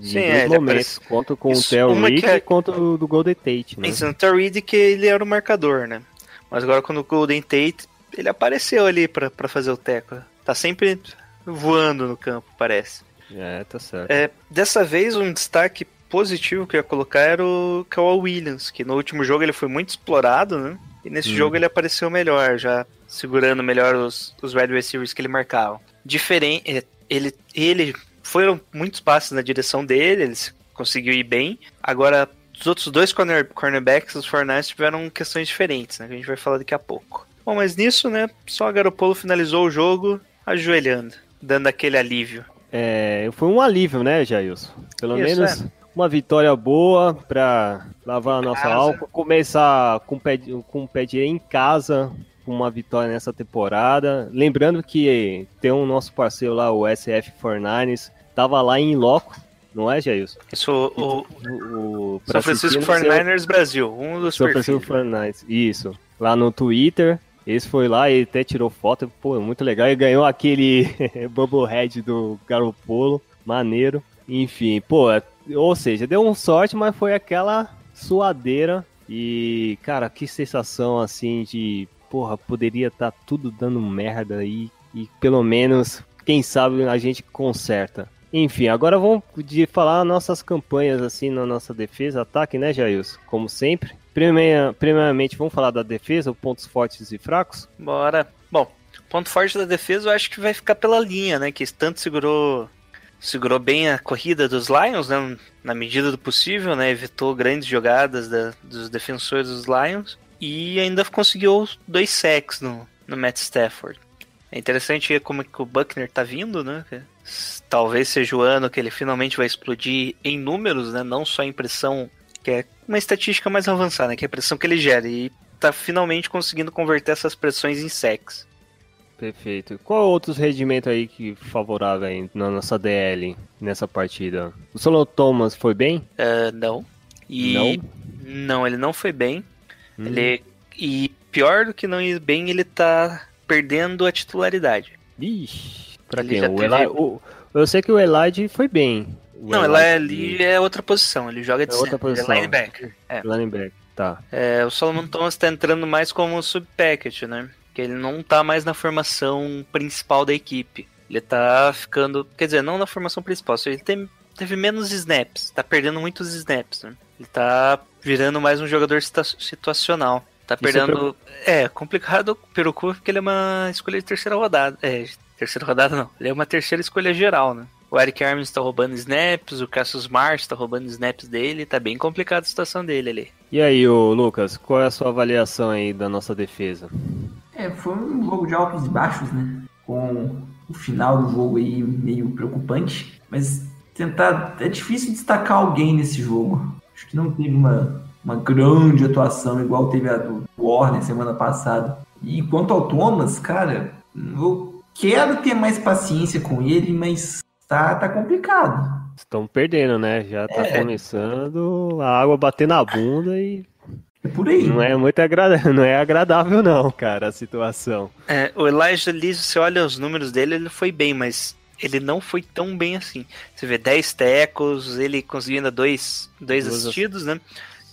Sim, é, momentos, aparece- contra com Isso, o que Reed é- e contra o do Golden Tate, né? Pensando no Terry Riddick, ele era o marcador, né? Mas agora quando o Golden Tate, ele apareceu ali para fazer o teco. Tá sempre voando no campo, parece. É, tá certo. É, dessa vez, um destaque positivo que eu ia colocar era o Kawhi Williams, que no último jogo ele foi muito explorado, né? E nesse Hum. jogo ele apareceu melhor, já segurando melhor os, os wide receivers que ele marcava. Diferente, é, ele, ele foram muitos passes na direção dele, ele se- conseguiu ir bem. Agora, os outros dois corner, cornerbacks, os Fortnite, tiveram questões diferentes, né? Que a gente vai falar daqui a pouco. Bom, mas nisso, né? Só a Garoppolo finalizou o jogo ajoelhando, dando aquele alívio. É, foi um alívio, né, Jailson? Pelo Isso, menos uma vitória boa pra lavar a nossa Casa. alma, começar com o pé, com o pé direito em casa, uma vitória nessa temporada. Lembrando que tem um nosso parceiro lá, o SF 49ers, tava lá em loco, não é, Jailson? Isso, o, O, o, São Francisco assistir no seu- 49ers Brasil, um dos São perfis. Francisco 49ers, isso. Lá no Twitter, esse foi lá e até tirou foto, pô, muito legal. E ganhou aquele Bubblehead do Garopolo, maneiro. Enfim, pô, ou seja, deu um sorte, mas foi aquela suadeira. E, cara, que sensação assim de, porra, poderia estar tudo dando merda aí. E pelo menos, quem sabe a gente conserta. Enfim, agora vamos de falar nossas campanhas assim na nossa defesa, ataque, né, Jailson? Como sempre. Primeira, primeiramente, vamos falar da defesa, pontos fortes e fracos? Bora. Bom, ponto forte da defesa eu acho que vai ficar pela linha, né? Que tanto segurou segurou bem a corrida dos Lions, né? Na medida do possível, né? Evitou grandes jogadas da- dos defensores dos Lions e ainda conseguiu dois sacks no, no Matt Stafford. É interessante ver como que o Buckner tá vindo, né? Talvez seja o ano que ele finalmente vai explodir em números, né? Não só em pressão, que é uma estatística mais avançada, né? Que é a pressão que ele gera. E tá finalmente conseguindo converter essas pressões em sacks. Perfeito. Qual outros rendimentos aí que favorável na nossa DL nessa partida? O Solo Thomas foi bem? Ah, não. E Não? não, ele não foi bem. Hum. Ele e pior do que não ir bem, ele tá perdendo a titularidade. Ixi, pra Ele quem? O teve- Eli, o- eu sei que o Elide foi bem. O não, ele é, Elide- ali é outra posição, ele joga de É outra center, ele posição. é linebacker. É. Linebacker, tá. É, o Solomon Thomas tá entrando mais como sub-packet, né? Que ele não tá mais na formação principal da equipe. Ele tá ficando. Quer dizer, não na formação principal, ele tem, teve menos snaps. Tá perdendo muitos snaps, né? Ele tá virando mais um jogador situa- situacional. Tá Isso é perdendo. É, complicado pelo cu porque ele é uma escolha de terceira rodada. É, terceira rodada não. Ele é uma terceira escolha geral, né? O Eric Arms tá roubando snaps, o Cassius Marsh tá roubando snaps dele. Tá bem complicada a situação dele ali. E aí, ô Lucas, qual é a sua avaliação aí da nossa defesa? É, foi um jogo de altos e baixos, né? Com o final do jogo aí meio preocupante. Mas tentar. É difícil destacar alguém nesse jogo. Acho que não teve uma, uma grande atuação igual teve a do Warner semana passada. E quanto ao Thomas, cara, eu quero ter mais paciência com ele, mas tá, tá complicado. Estão perdendo, né? Já tá É. começando a água bater na bunda e É por aí. não é muito agradável, não é agradável não, cara, a situação. É, o Elijah Lee, você olha os números dele, ele foi bem, mas ele não foi tão bem assim. Você vê 10 tecos, ele conseguiu ainda dois, dois Duas assistidos, né?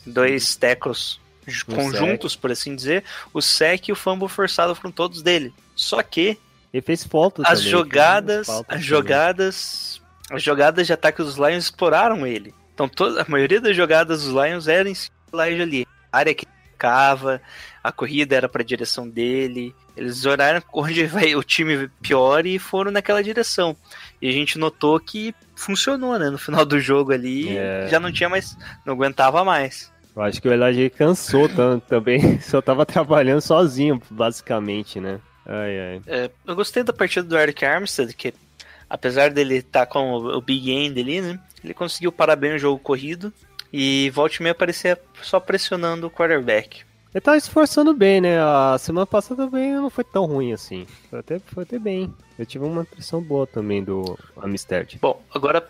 Dois tecos j- Um conjuntos, por assim dizer. O sec e o fumble forçado foram todos dele. Só que Ele fez falta as também, jogadas, falta as também. jogadas, as jogadas de ataque dos Lions exploraram ele. Então toda a maioria das jogadas dos Lions era em cima do Elijah ali. A área que cava, a corrida era para a direção dele. Eles olharam onde vai o time pior e foram naquela direção. E a gente notou que funcionou, né? No final do jogo ali, É. já não tinha mais, não aguentava mais. Eu acho que o Elijah cansou tanto também, só tava trabalhando sozinho, basicamente, né? Ai, ai. É, eu gostei da partida do Eric Armstead, que apesar dele estar com o, Big End ali, né? Ele conseguiu parar bem o jogo corrido e volte meia aparecia só pressionando o quarterback. Ele tá esforçando bem, né? A semana passada também não foi tão ruim assim. Foi até, foi até bem. Eu tive uma impressão boa também do Amistad. Bom, agora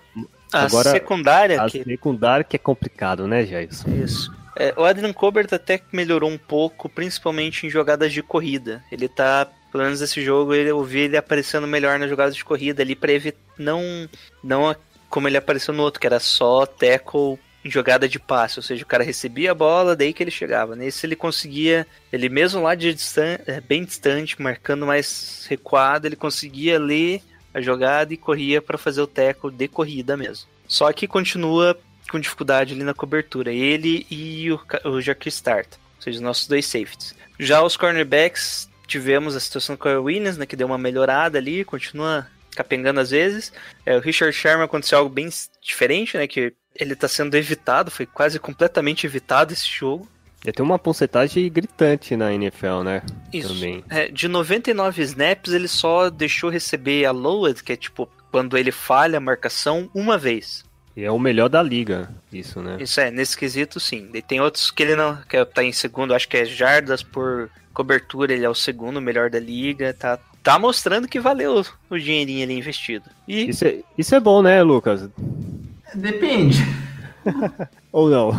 a Agora, secundária, A que secundária que é complicado, né, Jailson? Isso. É, o Adrian Colbert até que melhorou um pouco, principalmente em jogadas de corrida. Ele tá, pelo menos nesse jogo, ele, eu vi ele aparecendo melhor nas jogadas de corrida ali pra evitar. Não, não como ele apareceu no outro, que era só tackle jogada de passe. Ou seja, o cara recebia a bola, daí que ele chegava. Nesse ele conseguia, ele mesmo lá de distan é, bem distante, marcando mais recuado, ele conseguia ler a jogada e corria pra fazer o tackle de corrida mesmo. Só que continua com dificuldade ali na cobertura. Ele e o, o Jaquir Start, ou seja, os nossos dois safeties. Já os cornerbacks, tivemos a situação com o Williams, né, que deu uma melhorada ali, continua capengando às vezes. É, o Richard Sherman aconteceu algo bem diferente, né, que ele tá sendo evitado, foi quase completamente evitado esse jogo. Já tem uma porcentagem gritante na NFL, né? Isso. Também. É, de 99 snaps, ele só deixou receber a lowered, que é tipo quando ele falha a marcação, uma vez. E é o melhor da liga, isso, né? Isso é, nesse quesito sim. E tem outros que ele não. que tá em segundo, acho que é jardas por cobertura, ele é o segundo melhor da liga. Tá, tá mostrando que valeu o dinheirinho ali investido. E Isso é, isso é bom, né, Lucas? Depende. Ou não?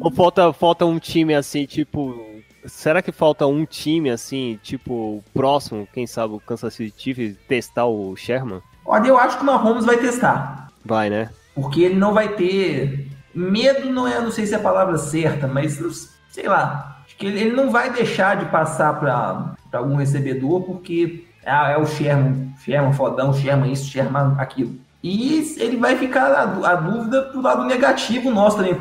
Ou falta, falta um time assim, tipo. Será que falta um time assim, tipo, próximo, quem sabe, o Kansas City Chiefs, testar o Sherman? Olha, eu acho que o Mahomes vai testar. Vai, né? Porque ele não vai ter. Medo não é, não sei se é a palavra certa, mas sei lá. Acho que ele, ele não vai deixar de passar para algum recebedor, porque ah, é o Sherman, Sherman fodão, Sherman isso, Sherman aquilo. E ele vai ficar a, a dúvida pro lado negativo nosso também.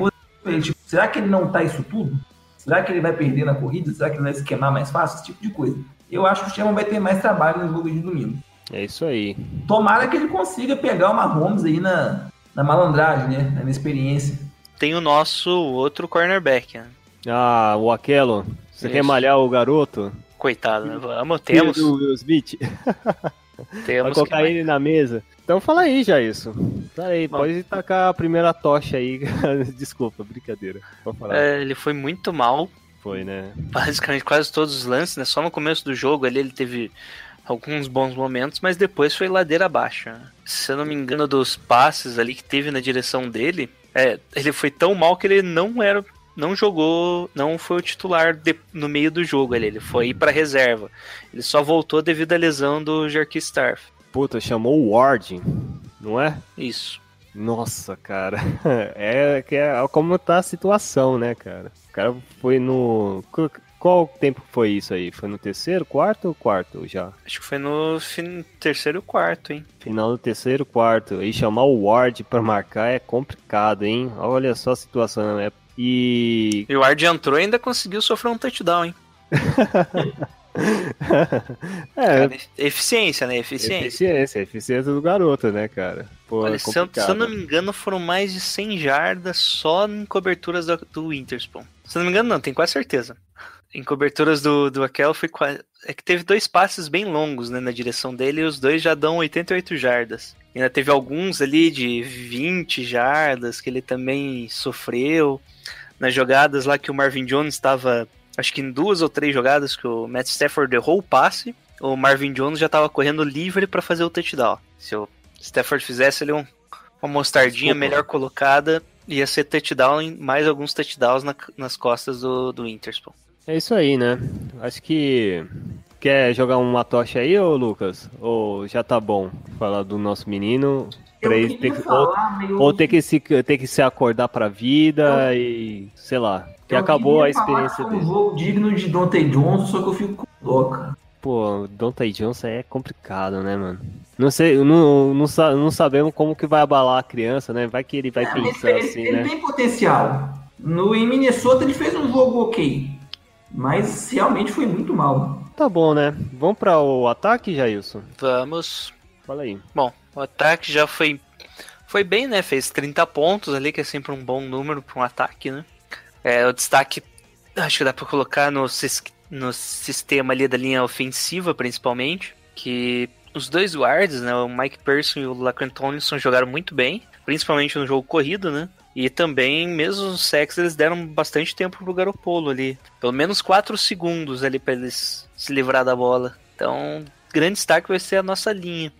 tipo, será que ele não tá isso tudo? Será que ele vai perder na corrida? Será que ele vai se queimar mais fácil? Esse tipo de coisa. Eu acho que o Sherman vai ter mais trabalho no jogo de domingo. É isso aí. Tomara que ele consiga pegar o Mahomes aí na, na malandragem, né? Na experiência. tem o nosso outro cornerback. Né? Ah, o Aquelo, você Isso. quer malhar o garoto? Coitado, né? Vamos, Filho temos. Will Smith? Vai temos colocar que- ele na mesa. Então fala aí já isso. Fala aí, Bom. pode tacar a primeira tocha aí. Desculpa, brincadeira. É, ele foi muito mal, Foi, né? basicamente quase todos os lances, né? Só no começo do jogo ali ele teve alguns bons momentos, mas depois foi ladeira abaixo. Se eu não me engano, dos passes ali que teve na direção dele, é, ele foi tão mal que ele não era. Não jogou, não foi o titular de- no meio do jogo ali, ele foi para reserva. Ele só voltou devido à lesão do Jerky Starf. Puta, chamou o Ward, não é? Isso. Nossa, cara. É que é como tá a situação, né, cara? O cara foi no. Qual- tempo foi isso aí? Foi no terceiro, quarto ou quarto já? Acho que foi no fin- terceiro quarto, hein? Final do terceiro, quarto. E chamar o Ward pra marcar é complicado, hein? Olha só a situação, né? E. E o Ward entrou e ainda conseguiu sofrer um touchdown, hein? é, Cara, eficiência, né? Eficiência. eficiência, eficiência do garoto, né, cara? Pô, Olha, é se, eu, se eu não me engano, foram mais de 100 jardas só em coberturas do, do. Se eu não me engano, não, tenho quase certeza. Em coberturas do, do Akel foi quase. É que teve dois passes bem longos né, na direção dele e os dois já dão 88 jardas. Ainda teve alguns ali de 20 jardas que ele também sofreu. Nas jogadas lá que o Marvin Jones estava. Acho que em duas ou três jogadas que o Matt Stafford errou o passe, o Marvin Jones já estava correndo livre para fazer o touchdown. Se o Stafford fizesse ali um, uma mostardinha Desculpa. melhor colocada, ia ser touchdown mais alguns touchdowns na- nas costas do, do Interspawn. É isso aí, né? Acho que quer jogar uma tocha aí, ô Lucas? Ou já tá bom falar do nosso menino? Eu ele ter que, ou, falar meio- ou ter que se ter que se acordar pra vida e sei lá. Que eu acabou a experiência que foi um dele. jogo digno de Dante Johnson, só que eu fico com dó, cara. Pô, Donta Johnson é complicado, né, mano? Não sei, não, não, não sabemos como que vai abalar a criança, né? Vai que ele vai É, pensar ele, assim, ele né? tem potencial. No, em Minnesota ele fez um jogo ok. Mas realmente foi muito mal. Tá bom, né? Vamos para o ataque, Jailson? Vamos. Fala aí. Bom, o ataque já foi foi bem, né? Fez 30 pontos ali, que é sempre um bom número para um ataque, né? É, o destaque, acho que dá para colocar no, sis- no sistema ali da linha ofensiva, principalmente, que os dois guards, né, o Mike Person e o Laquan Tomlinson jogaram muito bem, principalmente no jogo corrido, né? E também, mesmo os sacks, eles deram bastante tempo pro Garopolo ali. Pelo menos 4 segundos ali para eles se livrar da bola. Então, grande destaque vai ser a nossa linha.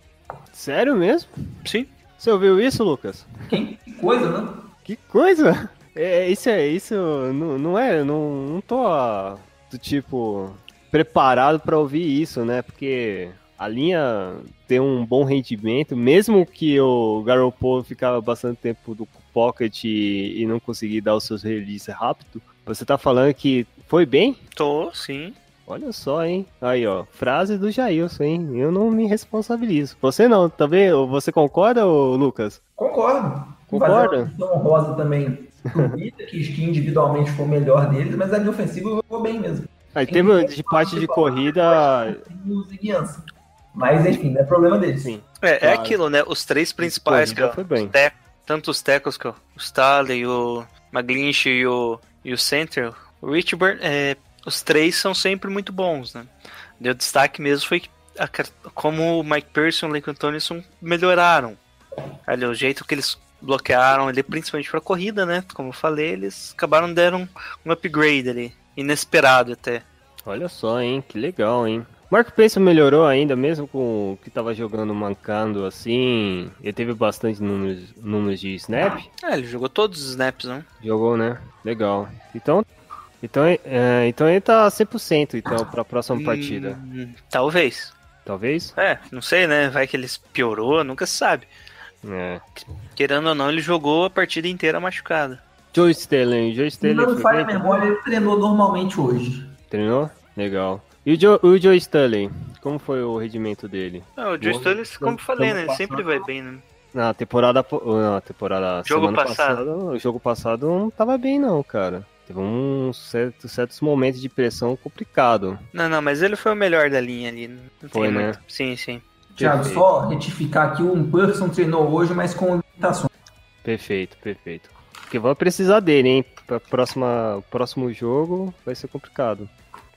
Sério mesmo? Sim. Você ouviu isso, Lucas? Que coisa, né? Que coisa! É, isso é isso não, não é, não, não tô ah, do tipo preparado pra ouvir isso, né? Porque a linha tem um bom rendimento, mesmo que o Garoppolo ficava bastante tempo do pocket e, e não conseguir dar os seus releases rápido. Você tá falando que foi bem? Tô, sim. Olha só, hein? Aí, ó, frase do Jailson, hein? Eu não me responsabilizo. Você não, também? Você concorda, ô, Lucas? Concordo. Concorda? Honrosa também. Duvida que individualmente foi o melhor deles, mas a linha ofensiva jogou bem mesmo. Aí teve de parte de corrida. Mas enfim, não é problema deles. Sim. É, é Claro. aquilo, né? Os três principais, que foi bem. os te- tanto os tackles, que o Staley, o McGlinch e o, e o center, o Richburn, é, os três são sempre muito bons, né? Deu destaque mesmo foi que a como o Mike Pearson e o Lincoln Tomlinson melhoraram. Ali, o jeito que eles bloquearam ali, principalmente pra corrida, né? Como eu falei, eles acabaram deram um upgrade ali, inesperado até. Olha só, hein? Que legal, hein? Mark Pace melhorou ainda, mesmo com o que tava jogando mancando assim. Ele teve bastante números, números de snap. É, ele jogou todos os snaps, né? Jogou, né? Legal. Então, então, é, então ele tá 100% então, pra próxima partida. Hum, talvez. Talvez? É, não sei, né? Vai que ele piorou, nunca se sabe. É. Querendo ou não, ele jogou a partida inteira machucado. Joe Sterling. Joe Sterling não me falha a memória, ele treinou normalmente hoje. Treinou? Legal. E o Joe, o Joe Sterling? Como foi o rendimento dele? Não, o Joe Boa. Stanley, como eu falei, né? Sempre vai bem, né? Na temporada. po- Na temporada. Jogo semana passado. passada, o jogo passado não tava bem, não, cara. Teve uns certos, certos momentos de pressão complicado. Não, não, mas ele foi o melhor da linha ali. Não tem Foi, né? muito. Sim, sim. Tiago, só retificar aqui, o Person treinou hoje, mas com limitações. Perfeito, perfeito. Porque vamos precisar dele, hein? Pra próxima, próximo jogo vai ser complicado.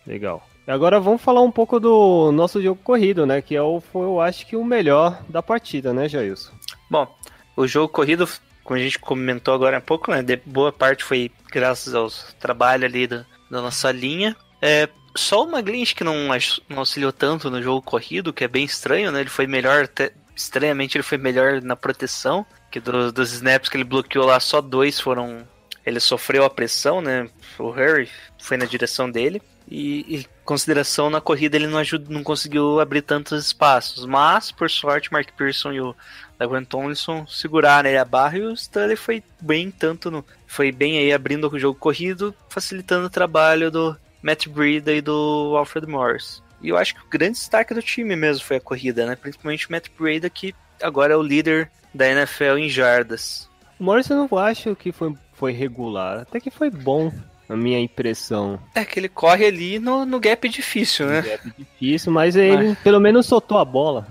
Legal. Agora vamos falar um pouco do nosso jogo corrido, né? Que é o, foi, eu acho que o melhor da partida, né, Jailson? Bom, o jogo corrido, como a gente comentou agora há pouco, né? De boa parte foi graças ao trabalho ali da, da nossa linha. É, só o Maglinch que não, não auxiliou tanto no jogo corrido, que é bem estranho, né? Ele foi melhor, até, estranhamente ele foi melhor na proteção, que do- dos snaps que ele bloqueou lá, só dois foram... Ele sofreu a pressão, né? O Harry foi na direção dele. E, e consideração na corrida ele não, ajud, não conseguiu abrir tantos espaços. Mas, por sorte, Mark Pearson e o Laquan Tomlinson seguraram ele a barra e o Stanley foi bem tanto no, foi bem aí abrindo o jogo corrido, facilitando o trabalho do Matt Breida e do Alfred Morris. E eu acho que o grande destaque do time mesmo foi a corrida, né? Principalmente o Matt Breida que agora é o líder da NFL em jardas. O Morrison eu não acho que foi, foi regular. Até que foi bom, na minha impressão. É que ele corre ali no, no gap difícil, né? É difícil, mas ele pelo menos soltou a bola.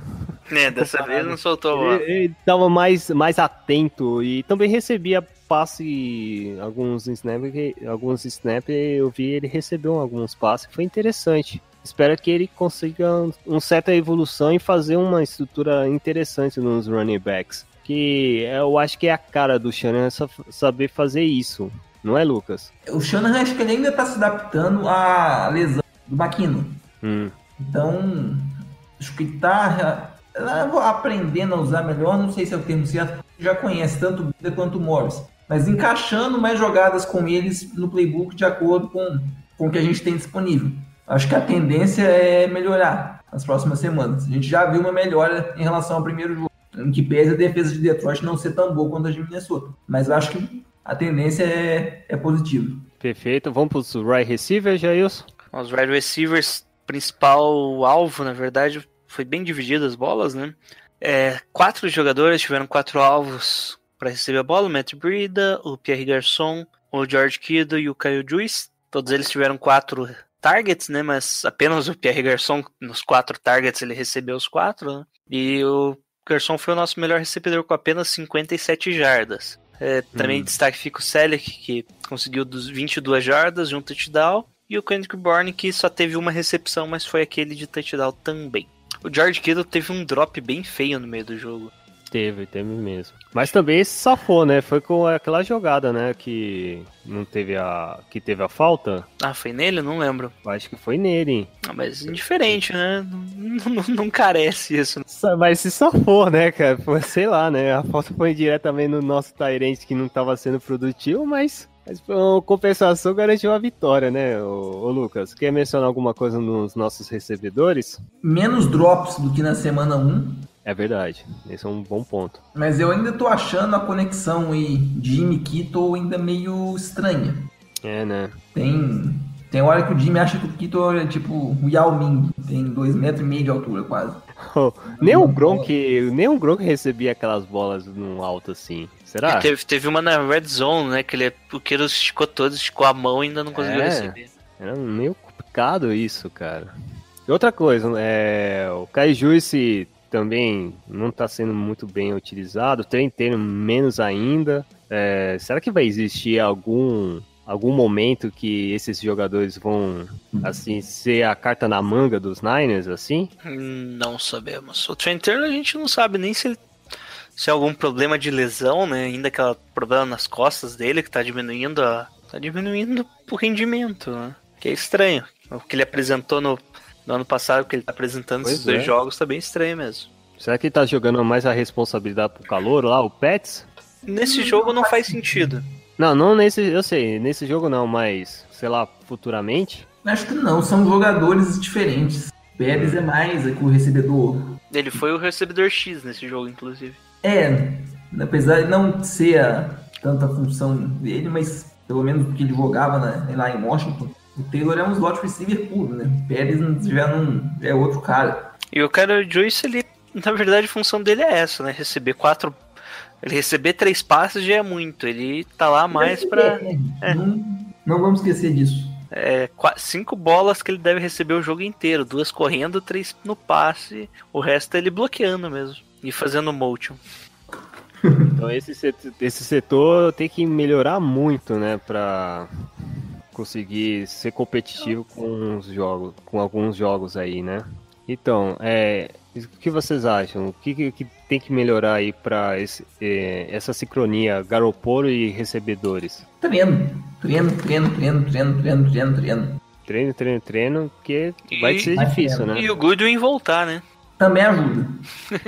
É, dessa vez não soltou a bola. Ele, ele tava mais, mais atento e também recebia passe, alguns snaps, alguns snaps eu vi ele recebeu alguns passes, foi interessante. Espero que ele consiga uma certa evolução e fazer uma estrutura interessante nos running backs. Que eu acho que é a cara do Shannon sa- saber fazer isso, não é, Lucas? O Shanahan acho que ele ainda está se adaptando à lesão do Maquino. Hum, Então, acho que está aprendendo a usar melhor, não sei se é o termo certo, já conhece tanto o Bida quanto o Morris, mas encaixando mais jogadas com eles no playbook de acordo com, com o que a gente tem disponível. Acho que a tendência é melhorar nas próximas semanas. A gente já viu uma melhora em relação ao primeiro jogo, em que pese a defesa de Detroit não ser tão boa quanto a de Minnesota. Mas acho que a tendência é, é positiva. Perfeito. Vamos para os right receivers, Jailson? Os wide receivers, principal alvo, na verdade, foi bem dividido as bolas, né? É, quatro jogadores tiveram quatro alvos para receber a bola: o Matt Brida, o Pierre Garçon, o George Kittle e o Kyle Juice. Todos eles tiveram quatro targets, né? Mas apenas o Pierre Garçon, nos quatro targets, ele recebeu os quatro, né? E o Garçon foi o nosso melhor recebedor com apenas 57 jardas. É, também Hum. destaque fica o Selleck, que conseguiu dos 22 jardas e um touchdown. E o Kendrick Bourne, que só teve uma recepção, mas foi aquele de touchdown também. O George Kittle teve um drop bem feio no meio do jogo. Teve, teve mesmo. Mas também se safou, né? Foi com aquela jogada, né? Que não teve a. que teve a falta. Ah, foi nele? Não lembro. Acho que foi nele, hein? Ah, mas indiferente, né? Não, não, não carece isso. Mas se safou, né, cara? Foi, sei lá, né? A falta foi diretamente no nosso Tyrant que não tava sendo produtivo, mas. Mas uma compensação garantiu a vitória, né, ô, ô Lucas? Quer mencionar alguma coisa nos nossos recebedores? Menos drops do que na semana 1, É verdade, esse é um bom ponto. mas eu ainda tô achando a conexão aí Jimmy Kittle ainda meio estranha. É, né? Tem, tem hora que o Jimmy acha que o Kittle é tipo o Yao Ming, tem dois metros e meio de altura quase. nem o Gronk, nem o Gronk recebia aquelas bolas no alto assim. Será? E teve, teve uma na red zone, né? Que ele, o Queiroz esticou todos, esticou a mão e ainda não conseguiu É. receber. Era meio complicado isso, cara. E outra coisa, é, o Kai Juice também não está sendo muito bem utilizado, o trem inteiro menos ainda. É, será que vai existir algum algum momento que esses jogadores vão assim ser a carta na manga dos Niners assim? Não sabemos. O Trent Turner a gente não sabe nem se ele se é algum problema de lesão, né? Ainda aquele problema nas costas dele que tá diminuindo a. tá diminuindo o rendimento, né? Que é estranho. O que ele apresentou no, no ano passado, o que ele tá apresentando Pois esses dois é. jogos, tá bem estranho mesmo. Será que ele tá jogando mais a responsabilidade pro calor lá, o Pets? Nesse jogo não faz sentido. Não, não nesse, eu sei, nesse jogo não, mas sei lá, futuramente. Acho que não, são jogadores diferentes. Pérez é mais é que o recebedor. Ele foi o recebedor X nesse jogo, inclusive. É, apesar de não ser a, tanta função dele, mas pelo menos o que ele jogava na- lá em Washington, o Taylor é um slot receiver puro, né? O Pérez já não já é outro cara. E o cara Joyce, ele, na verdade, a função dele é essa, né? Receber quatro. Ele receber três passes já é muito. Ele tá lá mais pra. É, Não, não vamos esquecer disso. É, cinco bolas que ele deve receber o jogo inteiro. Duas correndo, três no passe. O resto é ele bloqueando mesmo. E fazendo motion. Então esse setor, esse setor tem que melhorar muito, né, pra conseguir ser competitivo com os jogos, com alguns jogos aí, né? Então, é, o que vocês acham? O que, que- que tem que melhorar aí pra esse, é, essa sincronia Garopolo e recebedores? Treino, treino, treino, treino, treino, treino, treino, treino. Treino, treino, treino, porque vai E- ser Vai difícil, treino. né? E o Goodwin voltar, né? Também ajuda.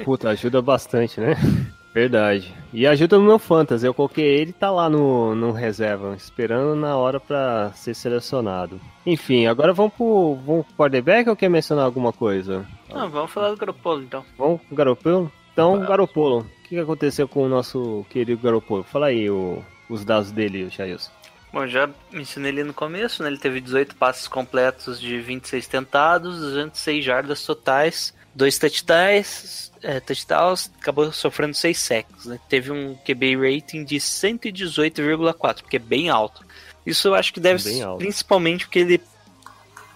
Puta, ajuda bastante, né? Verdade. E ajuda no meu fantasy. Eu coloquei ele tá lá no, no reserva, esperando na hora pra ser selecionado. Enfim, agora vamos pro, vamos pro quarterback ou quer mencionar alguma coisa? Vamos falar do Garoppolo então. Vamos pro Garopolo? Então, Garopolo. O que que aconteceu com o nosso querido Garopolo? Fala aí o- os dados dele, Jailson. Bom, já mencionei ele no começo, né? Ele teve 18 passes completos de 26 tentados, 206 jardas totais, dois touchdowns, é, touchdowns acabou sofrendo 6 sacks, né? Teve um QB rating de 118,4, que é bem alto. Isso eu acho que deve ser principalmente porque ele...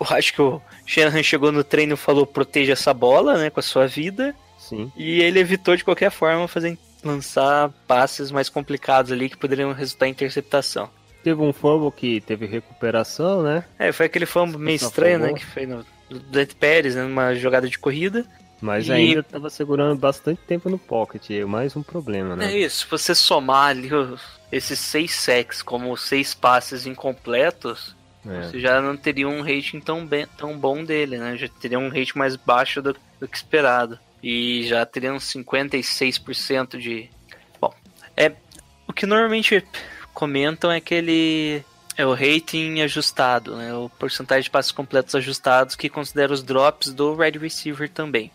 Eu acho que o Shanahan chegou no treino e falou proteja essa bola, né, com a sua vida, Sim. e ele evitou de qualquer forma fazer lançar passes mais complicados ali que poderiam resultar em interceptação. Teve um fumble que teve recuperação, né? É, foi aquele fumble meio estranho, né? Que foi no do Dante Pérez, né? Numa jogada de corrida. Mas E- ainda tava segurando bastante tempo no pocket. É mais um problema, É né? isso, se você somar ali esses seis sacks como seis passes incompletos, É. você já não teria um rating tão, bem, tão bom dele, né? Já teria um rating mais baixo do, do que esperado. E já teria uns 56% de. Bom, é. O que normalmente comentam é que ele É o rating ajustado, né? O porcentagem de passes completos ajustados que considera os drops do wide receiver também.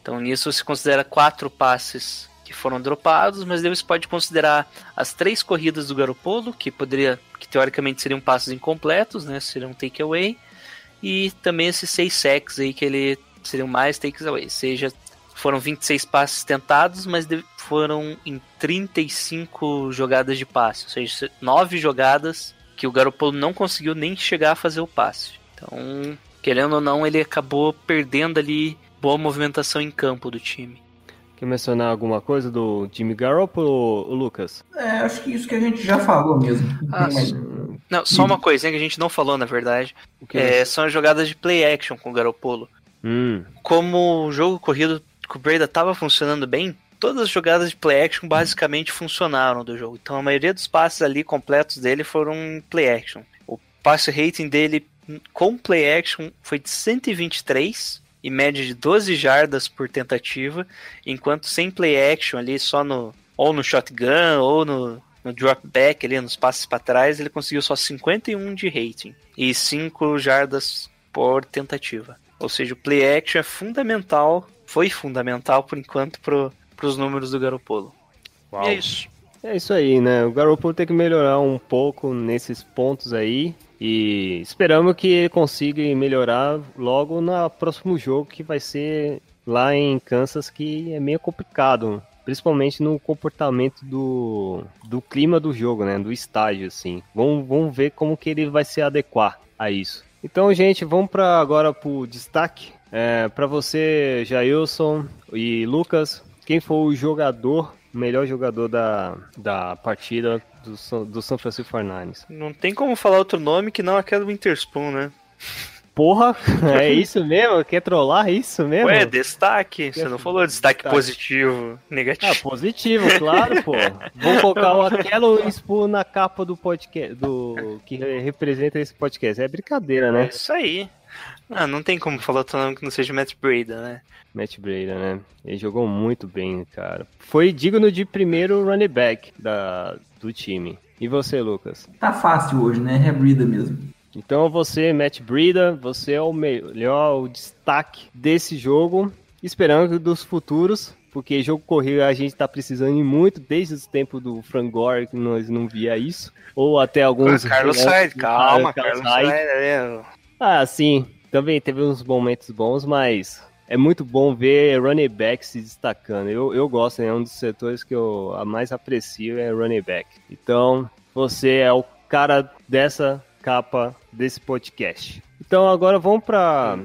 Então nisso se considera quatro passes que foram dropados, mas você pode considerar as três corridas do Garopolo, que poderia, que teoricamente seriam passes incompletos, né? Seriam takeaway, e também esses seis sacks aí que ele seriam mais takeaway, seja foram 26 passes tentados, mas foram em 35 jogadas de passe, ou seja, nove jogadas que o Garoppolo não conseguiu nem chegar a fazer o passe. Então, querendo ou não, ele acabou perdendo ali boa movimentação em campo do time. Quer mencionar alguma coisa do Jimmy Garoppolo, Lucas? É, acho que isso que a gente já falou mesmo. Não Ah, Não, só uma coisinha que a gente não falou, na verdade. O que É, são as jogadas de play action com o Garoppolo. Hum, Como o jogo corrido com o Breda estava funcionando bem, todas as jogadas de play action basicamente funcionaram do jogo. Então a maioria dos passes ali completos dele foram play action. O passe rating dele com play action foi de 123 e média de 12 jardas por tentativa, enquanto sem play action ali só no ou no shotgun ou no, no drop back ali nos passes para trás, ele conseguiu só 51 de rating e 5 jardas por tentativa. Ou seja, o play action é fundamental, foi fundamental por enquanto pro, pros números do Garopolo. E é isso. é isso aí, né? O Garoppolo tem que melhorar um pouco nesses pontos aí. E esperamos que ele consiga melhorar logo no próximo jogo, que vai ser lá em Kansas, que é meio complicado. Principalmente no comportamento do, do clima do jogo, né? Do estádio, assim. Vamos, vamos ver como que ele vai se adequar a isso. Então, gente, vamos para agora pro destaque. É, para você, Jailson e Lucas, quem foi o jogador, o melhor jogador da, da partida do, São- do São Francisco 49ers? Não tem como falar outro nome que não aquele do Winterspoon, né? Porra, é isso mesmo? Quer trollar isso mesmo? Ué, destaque. Você não falou destaque Destaque. positivo, negativo. Ah, positivo, claro, pô. Vou colocar o Aquelo Expo na capa do podcast, do que representa esse podcast. É brincadeira, É né? isso aí. Ah, não tem como falar outro nome que não seja Matt Breda, né? Matt Breda, né? Ele jogou muito bem, cara. Foi digno de primeiro running back da, do time. E você, Lucas? Tá fácil hoje, né? É Brida mesmo. Então você, Matt Breda, você é o melhor o destaque desse jogo. Esperando dos futuros, porque jogo corrido a gente tá precisando de muito desde os tempos do Frank Gore, que nós não via isso. Ou até alguns. Carlos Hyde, calma, Carlos é, Ah, sim. Também teve uns momentos bons, mas é muito bom ver running back se destacando. Eu, eu gosto, né? Um dos setores que eu mais aprecio é running back. Então, você é o cara dessa capa desse podcast. Então, agora vamos pra.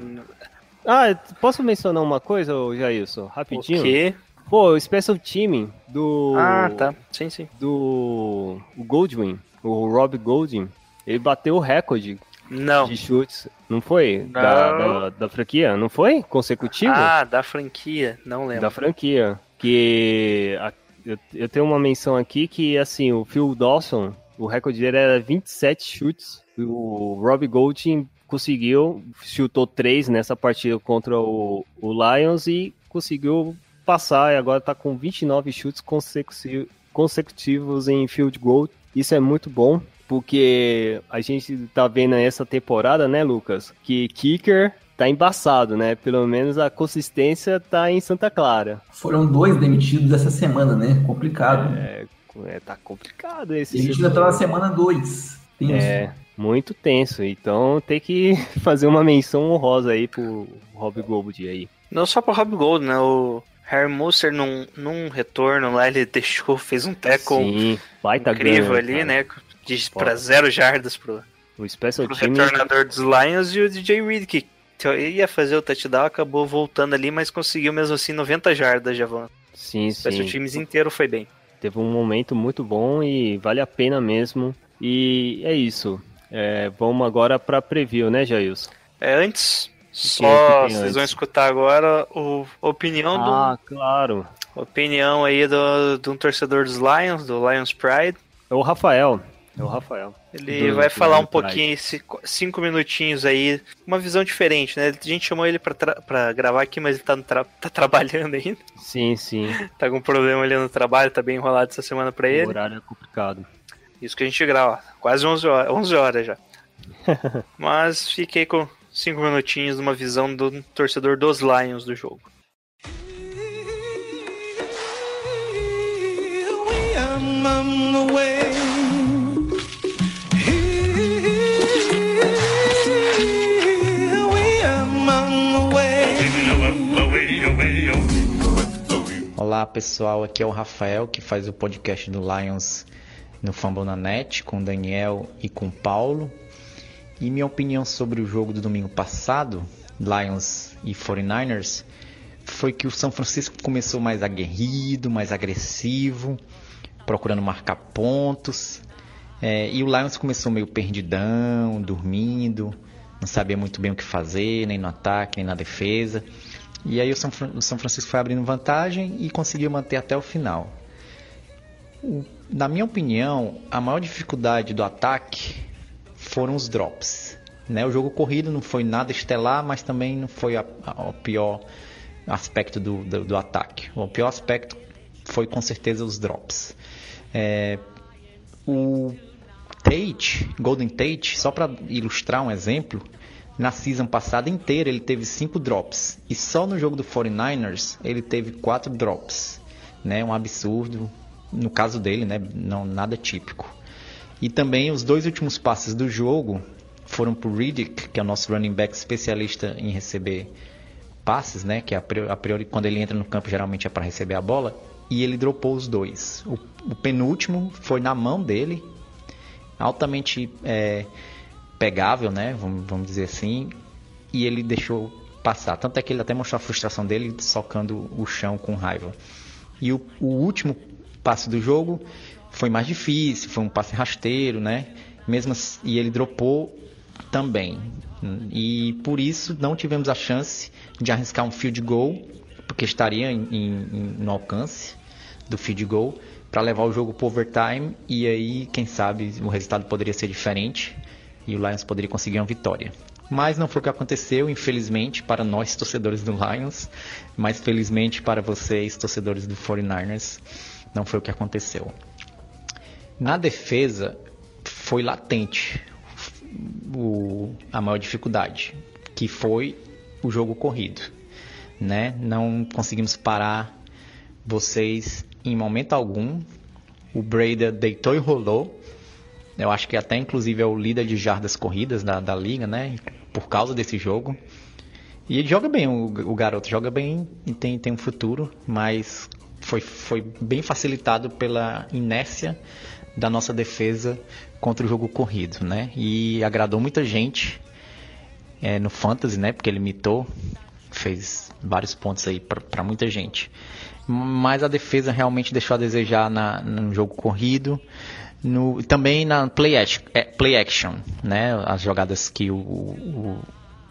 Ah, posso mencionar uma coisa, Jailson? O Rapidinho? quê? Pô, o special teaming do. Ah, tá. Sim, sim. Do o Goldwyn, o Rob Goldwyn, ele bateu o recorde Não. de chutes, não foi? Da, Não. da, da franquia, não foi? Consecutivo? Ah, da franquia. Não lembro. da franquia. Que a- eu, eu tenho uma menção aqui que, assim, o Phil Dawson, o recorde dele era 27 chutes. O Rob Golding conseguiu, chutou 3 nessa partida contra o, o Lions e conseguiu passar. E agora tá com 29 chutes consecutivos em field goal. Isso é muito bom. Porque a gente tá vendo essa temporada, né, Lucas? Que kicker tá embaçado, né? Pelo menos a consistência tá em Santa Clara. Foram dois demitidos essa semana, né? Complicado. É, é, tá complicado esse Demitido até na semana 2. É, muito tenso. Então tem que fazer uma menção honrosa aí pro Rob Gold aí. Não só pro Rob Gold, né? O Harry Moser num, num retorno lá, ele deixou, fez um tackle Sim, incrível ali, cara. né? De, pra zero jardas pro, O Special pro Team retornador dos Lions e o DJ Reed, que ia fazer o touchdown, acabou voltando ali, mas conseguiu mesmo assim 90 jardas de avanço. Sim, O Special sim. Teams inteiro foi bem. Teve um momento muito bom e vale a pena mesmo. E é isso. É, vamos agora pra preview, né, Jailson? É, antes, só tem vocês antes? vão escutar agora o, a opinião do, Ah, claro. opinião aí do, de um torcedor dos Lions, do Lions Pride. É o Rafael. É o Rafael. Ele Do- vai do falar um pouquinho, esse, cinco minutinhos aí, uma visão diferente, né? A gente chamou ele pra, gravar aqui, mas ele tá, no tra- tá trabalhando ainda. Sim, sim. Tá com problema ali no trabalho, tá bem enrolado essa semana pra O ele. horário é complicado. Isso que a gente grava, quase 11 horas, 11 horas já. Mas fiquei com 5 minutinhos numa visão do torcedor dos Lions do jogo. Olá pessoal, aqui é o Rafael que faz o podcast do Lions no Fambonanet com o Daniel e com o Paulo. E minha opinião sobre o jogo do domingo passado, Lions e 49ers, foi que o São Francisco começou mais aguerrido, mais agressivo, procurando marcar pontos. É, e o Lions começou meio perdidão, dormindo, não sabia muito bem o que fazer, nem no ataque, nem na defesa. E aí o São, Francisco foi abrindo vantagem e conseguiu manter até o final. Na minha opinião, a maior dificuldade do ataque foram os drops. Né? O jogo corrido não foi nada estelar, mas também não foi a, a, o pior aspecto do, do, do, ataque. O pior aspecto foi com certeza os drops. É, o Tate, Golden Tate, só para ilustrar um exemplo, na season passada inteira ele teve 5 drops. E só no jogo do 49ers ele teve 4 drops. Né? Um absurdo. No caso dele, né? não nada típico. E também os dois últimos passes do jogo foram para o Riddick, que é o nosso running back especialista em receber passes, né? Que a priori, a priori quando ele entra no campo geralmente é para receber a bola. E ele dropou os dois. O, o penúltimo foi na mão dele, altamente é, pegável, né? Vamos, vamos dizer assim. E ele deixou passar. Tanto é que ele até mostrou a frustração dele socando o chão com raiva. E o, o último passe do jogo foi mais difícil, foi um passe rasteiro, né? Mesmo assim, e ele dropou também. E por isso não tivemos a chance de arriscar um field goal, porque estaria em, em, no alcance do field goal para levar o jogo para overtime e aí, quem sabe, o resultado poderia ser diferente e o Lions poderia conseguir uma vitória. Mas não foi o que aconteceu, infelizmente, para nós torcedores do Lions, mas felizmente para vocês, torcedores do 49ers, não foi o que aconteceu. Na defesa, foi latente o, a maior dificuldade, que foi o jogo corrido. Né? Não conseguimos parar vocês em momento algum. O Breda deitou e rolou. Eu acho que até inclusive é o líder de jardas corridas da, da liga, né? Por causa desse jogo. E ele joga bem, o, o garoto joga bem e tem, tem um futuro, mas foi, foi bem facilitado pela inércia da nossa defesa contra o jogo corrido, né? E agradou muita gente é, no fantasy, né? Porque ele mitou, fez vários pontos aí para muita gente. Mas a defesa realmente deixou a desejar na, no jogo corrido, no, também na play, action, é, play action, né? As jogadas que o, o,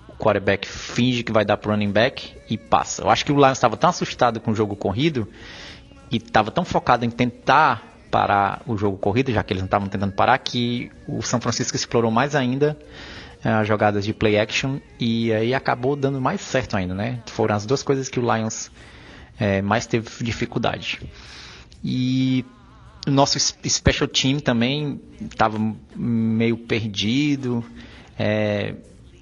o quarterback finge que vai dar pro running back e passa. Eu acho que o Lions estava tão assustado com o jogo corrido e estava tão focado em tentar parar o jogo corrido, já que eles não estavam tentando parar, que o São Francisco explorou mais ainda eh, as jogadas de play action e aí acabou dando mais certo ainda, né? Foram as duas coisas que o Lions é, mais teve dificuldade. E nosso special team também estava meio perdido é,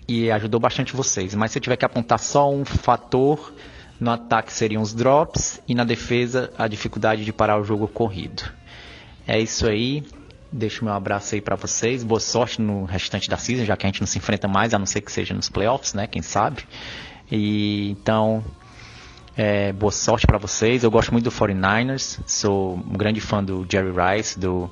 e ajudou bastante vocês. Mas se eu tiver que apontar só um fator, no ataque seriam os drops e na defesa a dificuldade de parar o jogo corrido. É isso aí. Deixo meu abraço aí para vocês. Boa sorte no restante da season, já que a gente não se enfrenta mais, a não ser que seja nos playoffs, né? Quem sabe. E então, é, boa sorte para vocês. Eu gosto muito do 49ers. Sou um grande fã do Jerry Rice, do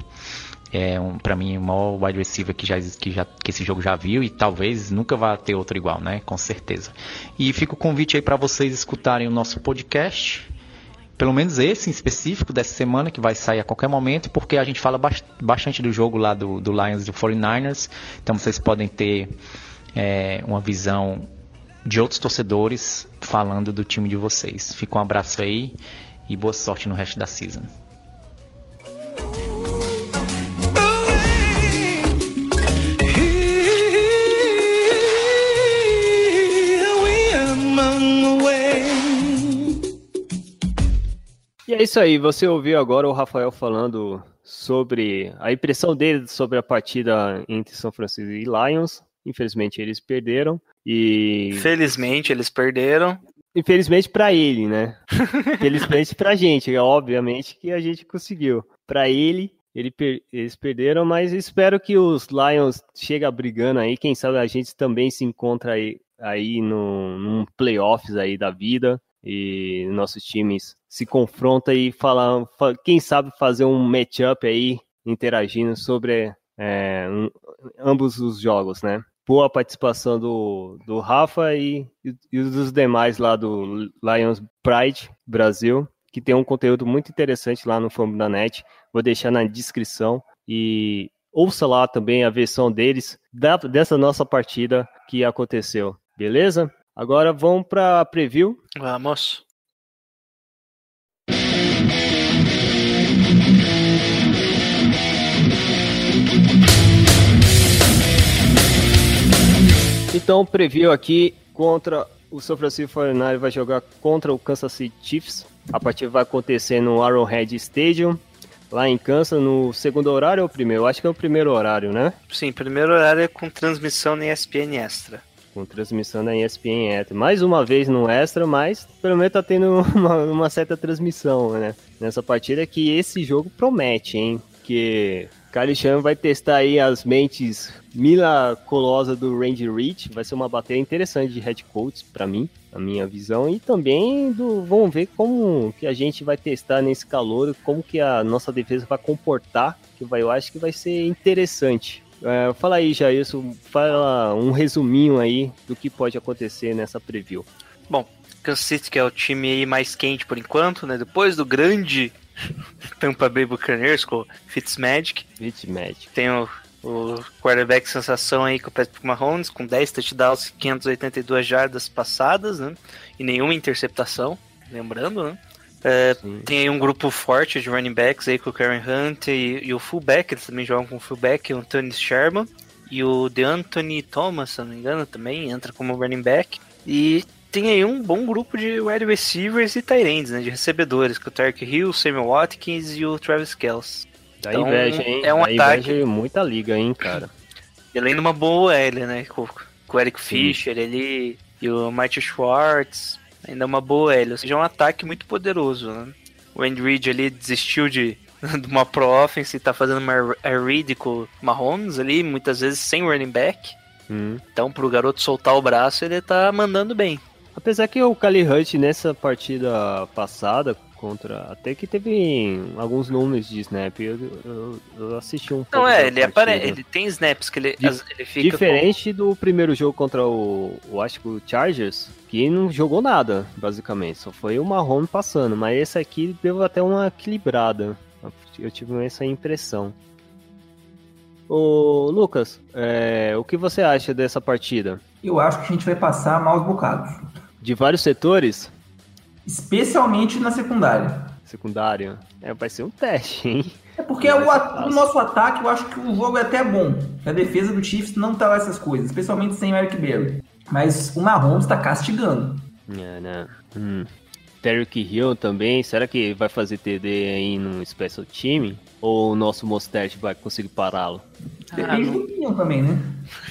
é um, para mim o maior wide receiver que já, que já que esse jogo já viu e talvez nunca vá ter outro igual, né? Com certeza. E fica o convite aí para vocês escutarem o nosso podcast pelo menos esse em específico dessa semana, que vai sair a qualquer momento, porque a gente fala bastante do jogo lá do, do Lions e do 49ers, então vocês podem ter é, uma visão de outros torcedores falando do time de vocês. Fica um abraço aí e boa sorte no resto da season. E É isso aí, você ouviu agora o Rafael falando sobre a impressão dele sobre a partida entre São Francisco e Lions. Infelizmente eles perderam e Felizmente eles perderam. infelizmente para ele, né? Felizmente pra gente, obviamente que a gente conseguiu. Pra ele, ele per- eles perderam, mas espero que os Lions cheguem brigando aí. Quem sabe a gente também se encontra aí, aí no, num playoffs aí da vida e nossos times se confrontam e falam, fa- quem sabe fazer um matchup aí interagindo sobre é, um- ambos os jogos, né? Boa participação do, do Rafa e, e dos demais lá do Lions Pride Brasil, que tem um conteúdo muito interessante lá no Fombo da Net. Vou deixar na descrição e ouça lá também a versão deles da- dessa nossa partida que aconteceu, beleza? Agora vamos para a preview. Vamos. Então, preview aqui contra o São Francisco 49 vai jogar contra o Kansas City Chiefs. A partida vai acontecer no Arrowhead Stadium, lá em Kansas, no segundo horário ou primeiro? Acho que é o primeiro horário, né? Sim, primeiro horário é com transmissão na ESPN Extra. Com transmissão da ESPN Extra. Mais uma vez no Extra, mas pelo menos tá tendo uma, uma certa transmissão, né? Nessa partida que esse jogo promete, hein? Que Kyle Chan vai testar aí as mentes miraculosas do Randy Reach. Vai ser uma bateria interessante de head coach para mim, a minha visão. E também do, vamos ver como que a gente vai testar nesse calor, como que a nossa defesa vai comportar. Que vai, eu acho que vai ser interessante. É, fala aí, Jailson, fala um resuminho aí do que pode acontecer nessa preview. Bom, Kansas City que é o time mais quente por enquanto, né? Depois do grande Tampa Bay Buccaneers com Fitzmagic. Hit Magic. Tem o, o quarterback sensação aí com o Patrick Mahomes, com 10 touchdowns e 582 jardas passadas, né? E nenhuma interceptação, lembrando, né? É, tem aí um grupo forte de running backs aí com o Karen Hunt e, e o fullback, eles também jogam com o fullback, o Anthony Sherman. E o DeAnthony Thomas, se não me engano, também entra como running back. E tem aí um bom grupo de wide receivers e tight ends, né? De recebedores, com o Tarek Hill, o Samuel Watkins e o Travis Kelce. Dá Então, inveja, hein? é um Dá ataque. inveja muita liga, hein, cara. E além de uma boa L, né? Com, com o Eric Sim. Fischer ali e o Mike Schwartz. Ainda uma boa L. Ou seja, é um ataque muito poderoso, né? O Andy Reid ali desistiu de, de uma pro offense e tá fazendo uma read com o Mahomes ali, muitas vezes sem running back. Hum. Então, pro garoto soltar o braço, ele tá mandando bem. Apesar que o Kali Hunt nessa partida passada contra. Até que teve alguns números de snap. Eu, eu- eu assisti um pouco. Não, é, ele, apare... ele tem snaps que ele, Di- as- ele fica. Diferente do primeiro jogo contra o, o acho que o Chargers, que não jogou nada, basicamente. Só foi o Mahomes passando. Mas esse aqui deu até uma equilibrada. Eu tive essa impressão. Ô, Lucas, é, o que você acha dessa partida? Eu acho que a gente vai passar maus bocados. De vários setores? Especialmente na secundária. Secundário? É, vai ser um teste, hein? É porque o, o nosso ataque, eu acho que o jogo é até bom. A defesa do Chiefs não tá lá essas coisas, especialmente sem o Eric Berry. Mas o Mahomes tá castigando. É, né? Hum. Derrick Hill também, será que vai fazer TD aí no Special Team? Ou o nosso Mostert vai conseguir pará-lo? Depende não- do Pinho também, né?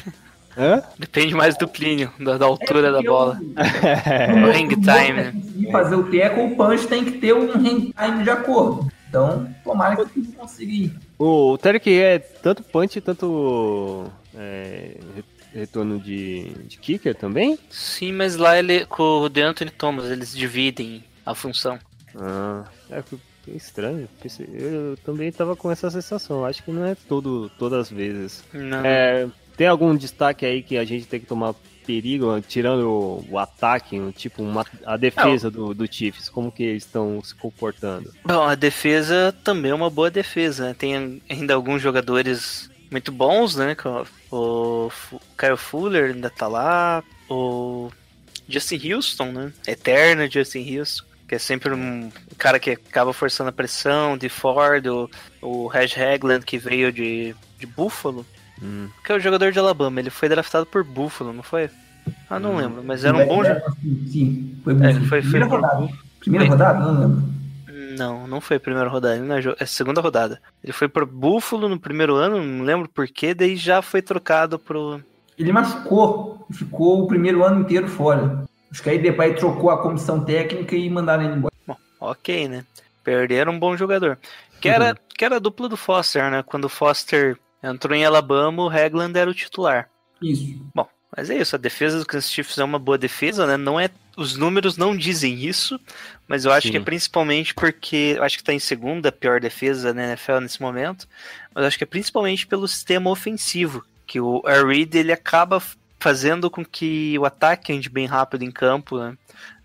Hã? Depende mais do Plínio, da, da altura da porque bola. o- O hang time, né? conseguir fazer o tackle, o punch tem que ter um hang time de acordo. Então, tomara que ele consiga ir. O Hill é tanto punch, tanto é, re- retorno de, de kicker também? Sim, mas lá ele com o DeAnthony Thomas, eles dividem a função. Ah, é estranho. Eu também tava com essa sensação. Acho que não é todo, todas as vezes. Não. É, tem algum destaque aí que a gente tem que tomar perigo, tirando o, ataque, tipo uma, a defesa do, do Chiefs, como que eles estão se comportando? Bom, a defesa também é uma boa defesa. né? Tem ainda alguns jogadores muito bons, né? O Kyle Fuller ainda tá lá. O Justin Houston, né? Eterno Justin Houston. Que é sempre um cara que acaba forçando a pressão. De Ford, o, o Reg Hagland que veio de, de Buffalo. Hum. Que é o jogador de Alabama. Ele foi draftado por Buffalo, não foi? Ah, não Hum. lembro. Mas era um bom jogador. Sim, foi, É, foi, primeira foi- rodada. Primeira Foi. rodada? Não lembro. Não, não foi a primeira rodada, ele não é, é a segunda rodada. Ele foi pro Buffalo no primeiro ano, não lembro porquê, daí já foi trocado pro. Ele machucou ficou o primeiro ano inteiro fora. Acho que aí depois trocou a comissão técnica e mandaram ele embora. Ok, né? Perderam um bom jogador. Que era, que era a dupla do Foster, né? Quando o Foster entrou em Alabama, o Hagland era o titular. Isso. Bom, mas é isso, a defesa do Kansas Chiefs é uma boa defesa, né? Não é, os números não dizem isso, mas eu acho Sim. que é principalmente porque eu acho que tá em segunda pior defesa na NFL nesse momento, mas eu acho que é principalmente pelo sistema ofensivo, que o Air Reid ele acaba fazendo com que o ataque ande bem rápido em campo, né?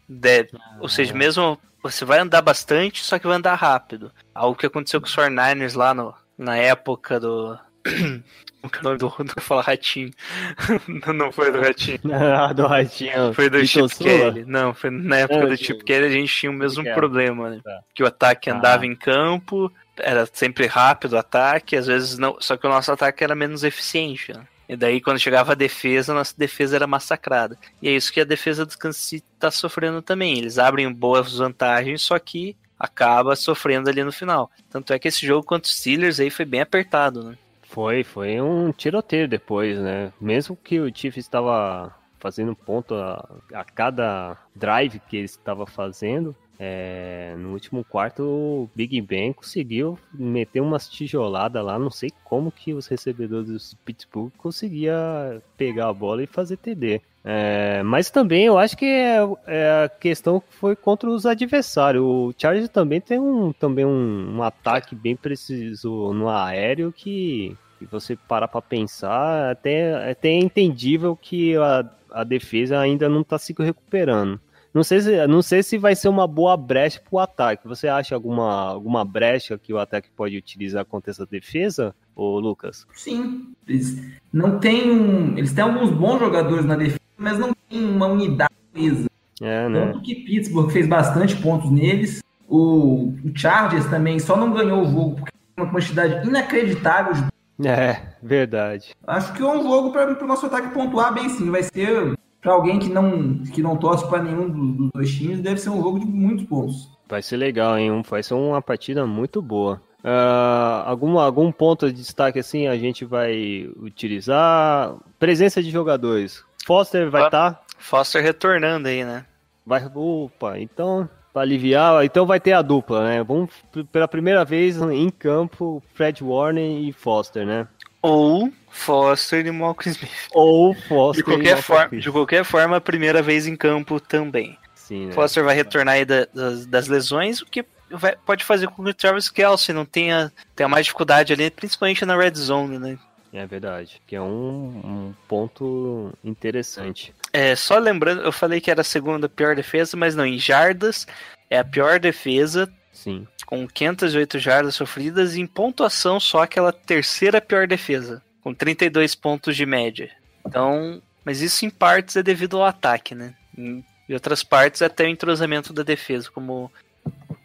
De- ou seja, mesmo você vai andar bastante, só que vai andar rápido. Algo que aconteceu com os 49ers lá no, na época do Como que é o nome do, do eu falar ratinho? não, não foi do ratinho. Ah, do Ratinho. Foi do Chip? Kelly. Não, foi na época Ah, do. Chip Kelly a gente tinha o mesmo problema, né? Tá. Que o ataque Ah. andava em campo, era sempre rápido o ataque, às vezes não. Só que o nosso ataque era menos eficiente, né? E daí, quando chegava a defesa, a nossa defesa era massacrada. E é isso que a defesa do Kansas City tá sofrendo também. Eles abrem boas vantagens, só que acaba sofrendo ali no final. Tanto é que esse jogo contra os Steelers aí foi bem apertado, né? Foi, foi um tiroteio depois, né? Mesmo que o Chiefs estava fazendo ponto a, a cada drive que ele estava fazendo, é, no último quarto o Big Ben conseguiu meter umas tijoladas lá, não sei como que os recebedores do Pittsburgh conseguia pegar a bola e fazer TD. É, mas também eu acho que é, é a questão que foi contra os adversários. O Chargers também tem um, também um, um ataque bem preciso no aéreo que, que você parar para pensar, até, até é entendível que a, a defesa ainda não está se recuperando. Não sei, se, não sei se vai ser uma boa brecha para o ataque. Você acha alguma, alguma brecha que o ataque pode utilizar contra essa defesa, ô Lucas? Sim. Eles não um. Eles têm alguns bons jogadores na defesa, mas não tem uma unidade coesa. É, né? Tanto que Pittsburgh fez bastante pontos neles. O, o Chargers também só não ganhou o jogo porque tem uma quantidade inacreditável de É, verdade. Acho que é um jogo para o nosso ataque pontuar bem sim. Vai ser para alguém que não, que não torce para nenhum dos, dois times, deve ser um jogo de muitos pontos. Vai ser legal, hein? Vai ser uma partida muito boa. Ah, algum, algum ponto de destaque assim a gente vai utilizar? Presença de jogadores. Foster vai estar? Foster retornando aí, né? Vai. Opa, então. Pra aliviar, então vai ter a dupla, né? Vamos pela primeira vez em campo, Fred Warner e Foster, né? Ou Foster e Malcolm Smith. Ou Foster. De e qualquer, Malcolm forma, de qualquer forma, a primeira vez em campo também. Sim, né? Foster vai retornar aí da- das, das lesões, o que vai- pode fazer com que o Travis Kelsey não tenha, tenha mais dificuldade ali, principalmente na red zone, né? É verdade, que é um, um ponto interessante. É, só lembrando, eu falei que era a segunda pior defesa, mas não, em jardas é a pior defesa, Sim. com 508 jardas sofridas, e em pontuação só aquela terceira pior defesa, com 32 pontos de média. Então, mas isso em partes é devido ao ataque, né? Em outras partes até o entrosamento da defesa, como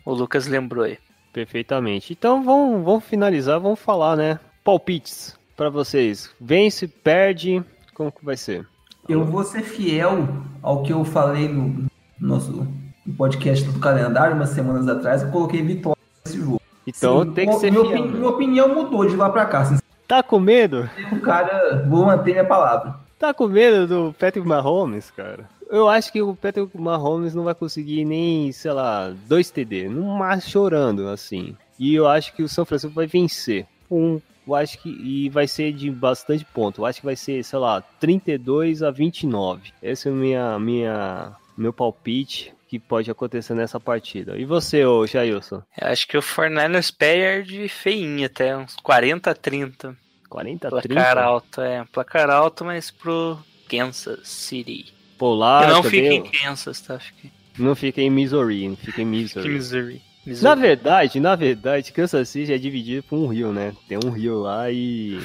o Lucas lembrou aí. Perfeitamente. Então vamos, vamos finalizar, vamos falar, né? Palpites pra vocês. Vence, perde, como que vai ser? Eu vou ser fiel ao que eu falei no nosso no podcast do calendário umas semanas atrás. Eu coloquei vitória nesse jogo. Então Sim, tem que ser minha, fiel. minha opinião mudou de lá pra cá. Sinceramente, Tá com medo? o cara, vou manter minha palavra. Tá com medo do Patrick Mahomes, cara? Eu acho que o Patrick Mahomes não vai conseguir nem, sei lá, dois TD, no mais chorando, assim. E eu acho que o São Francisco vai vencer. Um, eu acho que e vai ser de bastante ponto. Eu acho que vai ser, sei lá, 32 a 29. Esse é o minha, minha, meu palpite que pode acontecer nessa partida. E você, ô Jailson? Eu acho que o Fornellis perde feinho até, uns 40 a 30. 40 a Placar 30? alto, é. Placar alto, mas pro Kansas City. Pô, lá e não fica em Kansas, tá? Fica não fica em Missouri, fica em em Missouri. Missouri. Na verdade, na verdade, Kansas City é dividido por um rio, né? Tem um rio lá e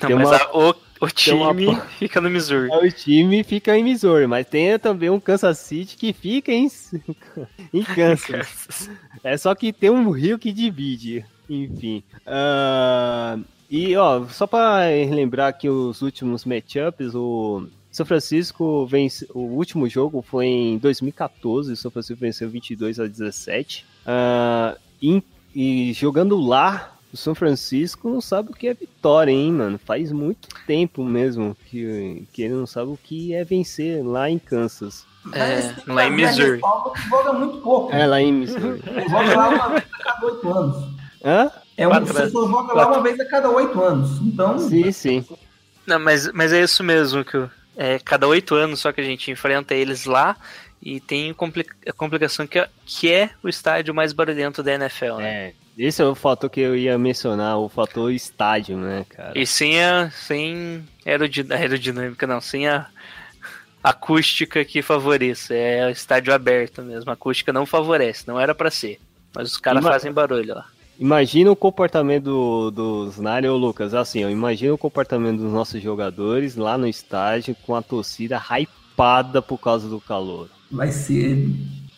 Não, tem mas uma- a- o, o tem uma time fica no Missouri. o time fica em Missouri, mas tem também um Kansas City que fica em, em Kansas. É só que tem um rio que divide, enfim. Ah, e ó, só para lembrar aqui os últimos matchups, o São Francisco vence, o último jogo foi em 2014, o São Francisco venceu 22 a 17. Ah, em- e jogando lá, o São Francisco não sabe o que é vitória, hein, mano? Faz muito tempo mesmo que, que ele não sabe o que é vencer lá em Kansas. É, lá em Missouri. joga muito pouco. É, lá em Missouri. Ele joga lá uma vez a cada oito anos. Hã? É um, Quatro você só joga lá uma vez a cada oito anos. Então, Sim, sim. Não, mas, mas é isso mesmo, que o- é cada oito anos só que a gente enfrenta eles lá e tem a complicação que é, que é o estádio mais barulhento da NFL, né? É, esse é o fator que eu ia mencionar, o fator estádio, né, cara? E sem a sem aerodi- aerodinâmica, não, sem a acústica que favorece. É o estádio aberto mesmo. A acústica não favorece, não era pra ser. Mas os caras Ima- fazem barulho lá. Imagina o comportamento do- dos Nari ou Lucas, assim, ó, imagina o comportamento dos nossos jogadores lá no estádio com a torcida hypada por causa do calor. vai ser.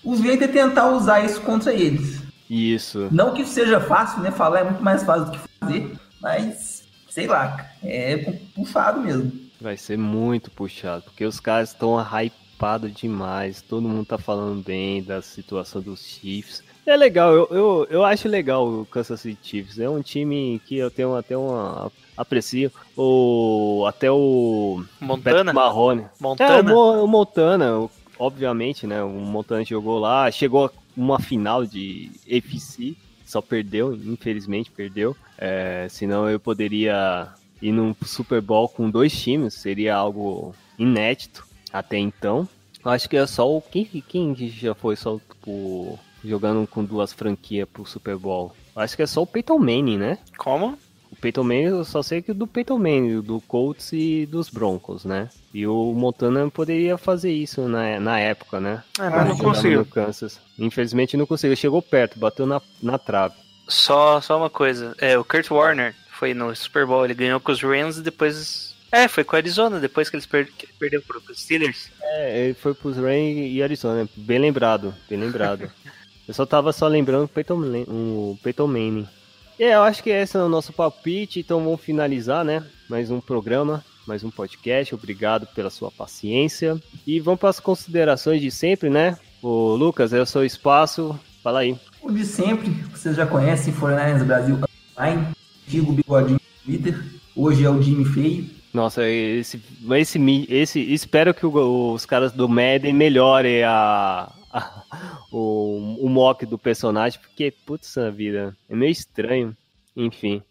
Os é tentar usar isso contra eles. Isso. Não que seja fácil, né? Falar é muito mais fácil do que fazer, mas sei lá, é puxado mesmo. Vai ser muito puxado, porque os caras estão hypados demais, todo mundo tá falando bem da situação dos Chiefs. É legal, eu, eu, eu acho legal o Kansas City Chiefs, é um time que eu tenho até uma aprecio, o até o Montana? Marrone. É, o, Montana? O Montana, obviamente, né? O Montana jogou lá, chegou a uma final de AFC, só perdeu, infelizmente perdeu. É, senão eu poderia ir num Super Bowl com dois times, seria algo inédito até então. Acho que é só o. Quem, quem que já foi só tipo, jogando com duas franquias pro Super Bowl? Eu acho que é só o Peyton Manning, né? Como? Peyton Manning, eu só sei que do Peyton Manning, do Colts e dos Broncos, né? E o Montana poderia fazer isso na, na época, né? Ah, mas não conseguiu. No Kansas. Infelizmente não conseguiu. Chegou perto, bateu na, na trave. Só, só uma coisa. É, o Kurt Warner foi no Super Bowl, ele ganhou com os Rams e depois. É, foi com a Arizona, depois que eles per... que ele perdeu pro pro Steelers. É, ele foi pros Rams e Arizona. Bem lembrado, bem lembrado. eu só tava só lembrando o Peyton, o Peyton Manning. É, eu acho que esse é o nosso palpite, então vamos finalizar, né? Mais um programa, mais um podcast. Obrigado pela sua paciência. E vamos para as considerações de sempre, né? O Lucas, é o seu espaço. Fala aí. O de sempre, vocês já conhecem, 49ers Brasil Online, antigo bigodinho Twitter, hoje é o Jimmy Feio. Nossa, esse, esse, esse espero que o- os caras do Madden melhorem a- o, o mock do personagem, porque, putz, a vida, é meio estranho. Enfim,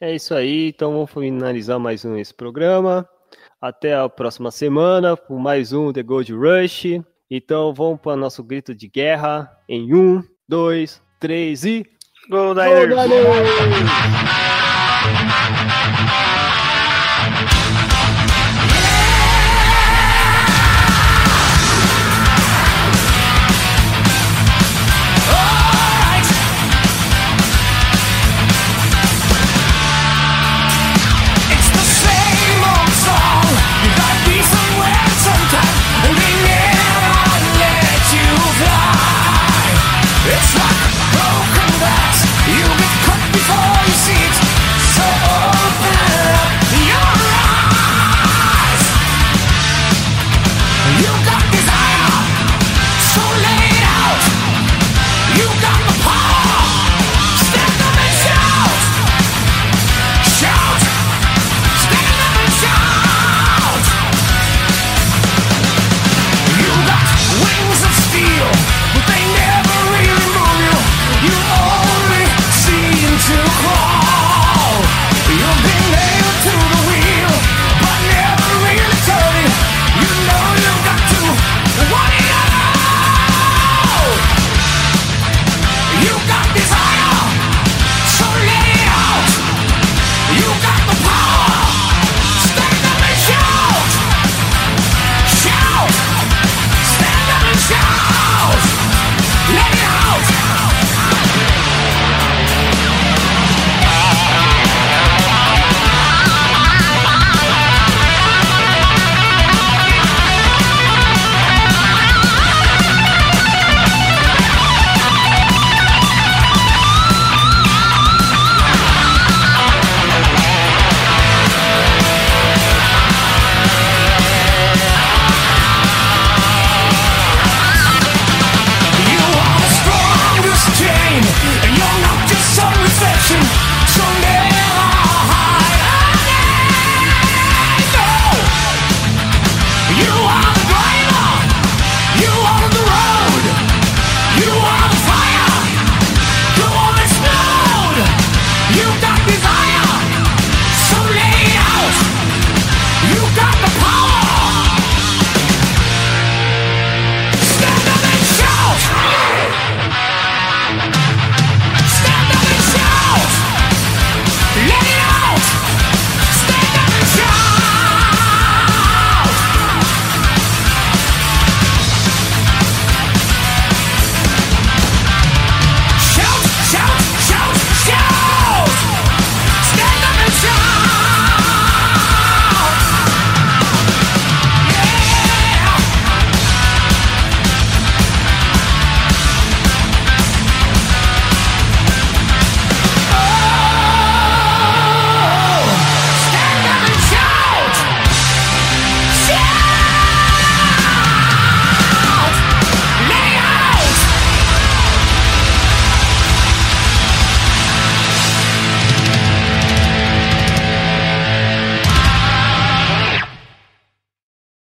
é isso aí. Então vamos finalizar mais um esse programa. Até a próxima semana com mais um The Gold Rush. Então vamos para nosso grito de guerra em um, dois, três e. Gol Gol, Niners!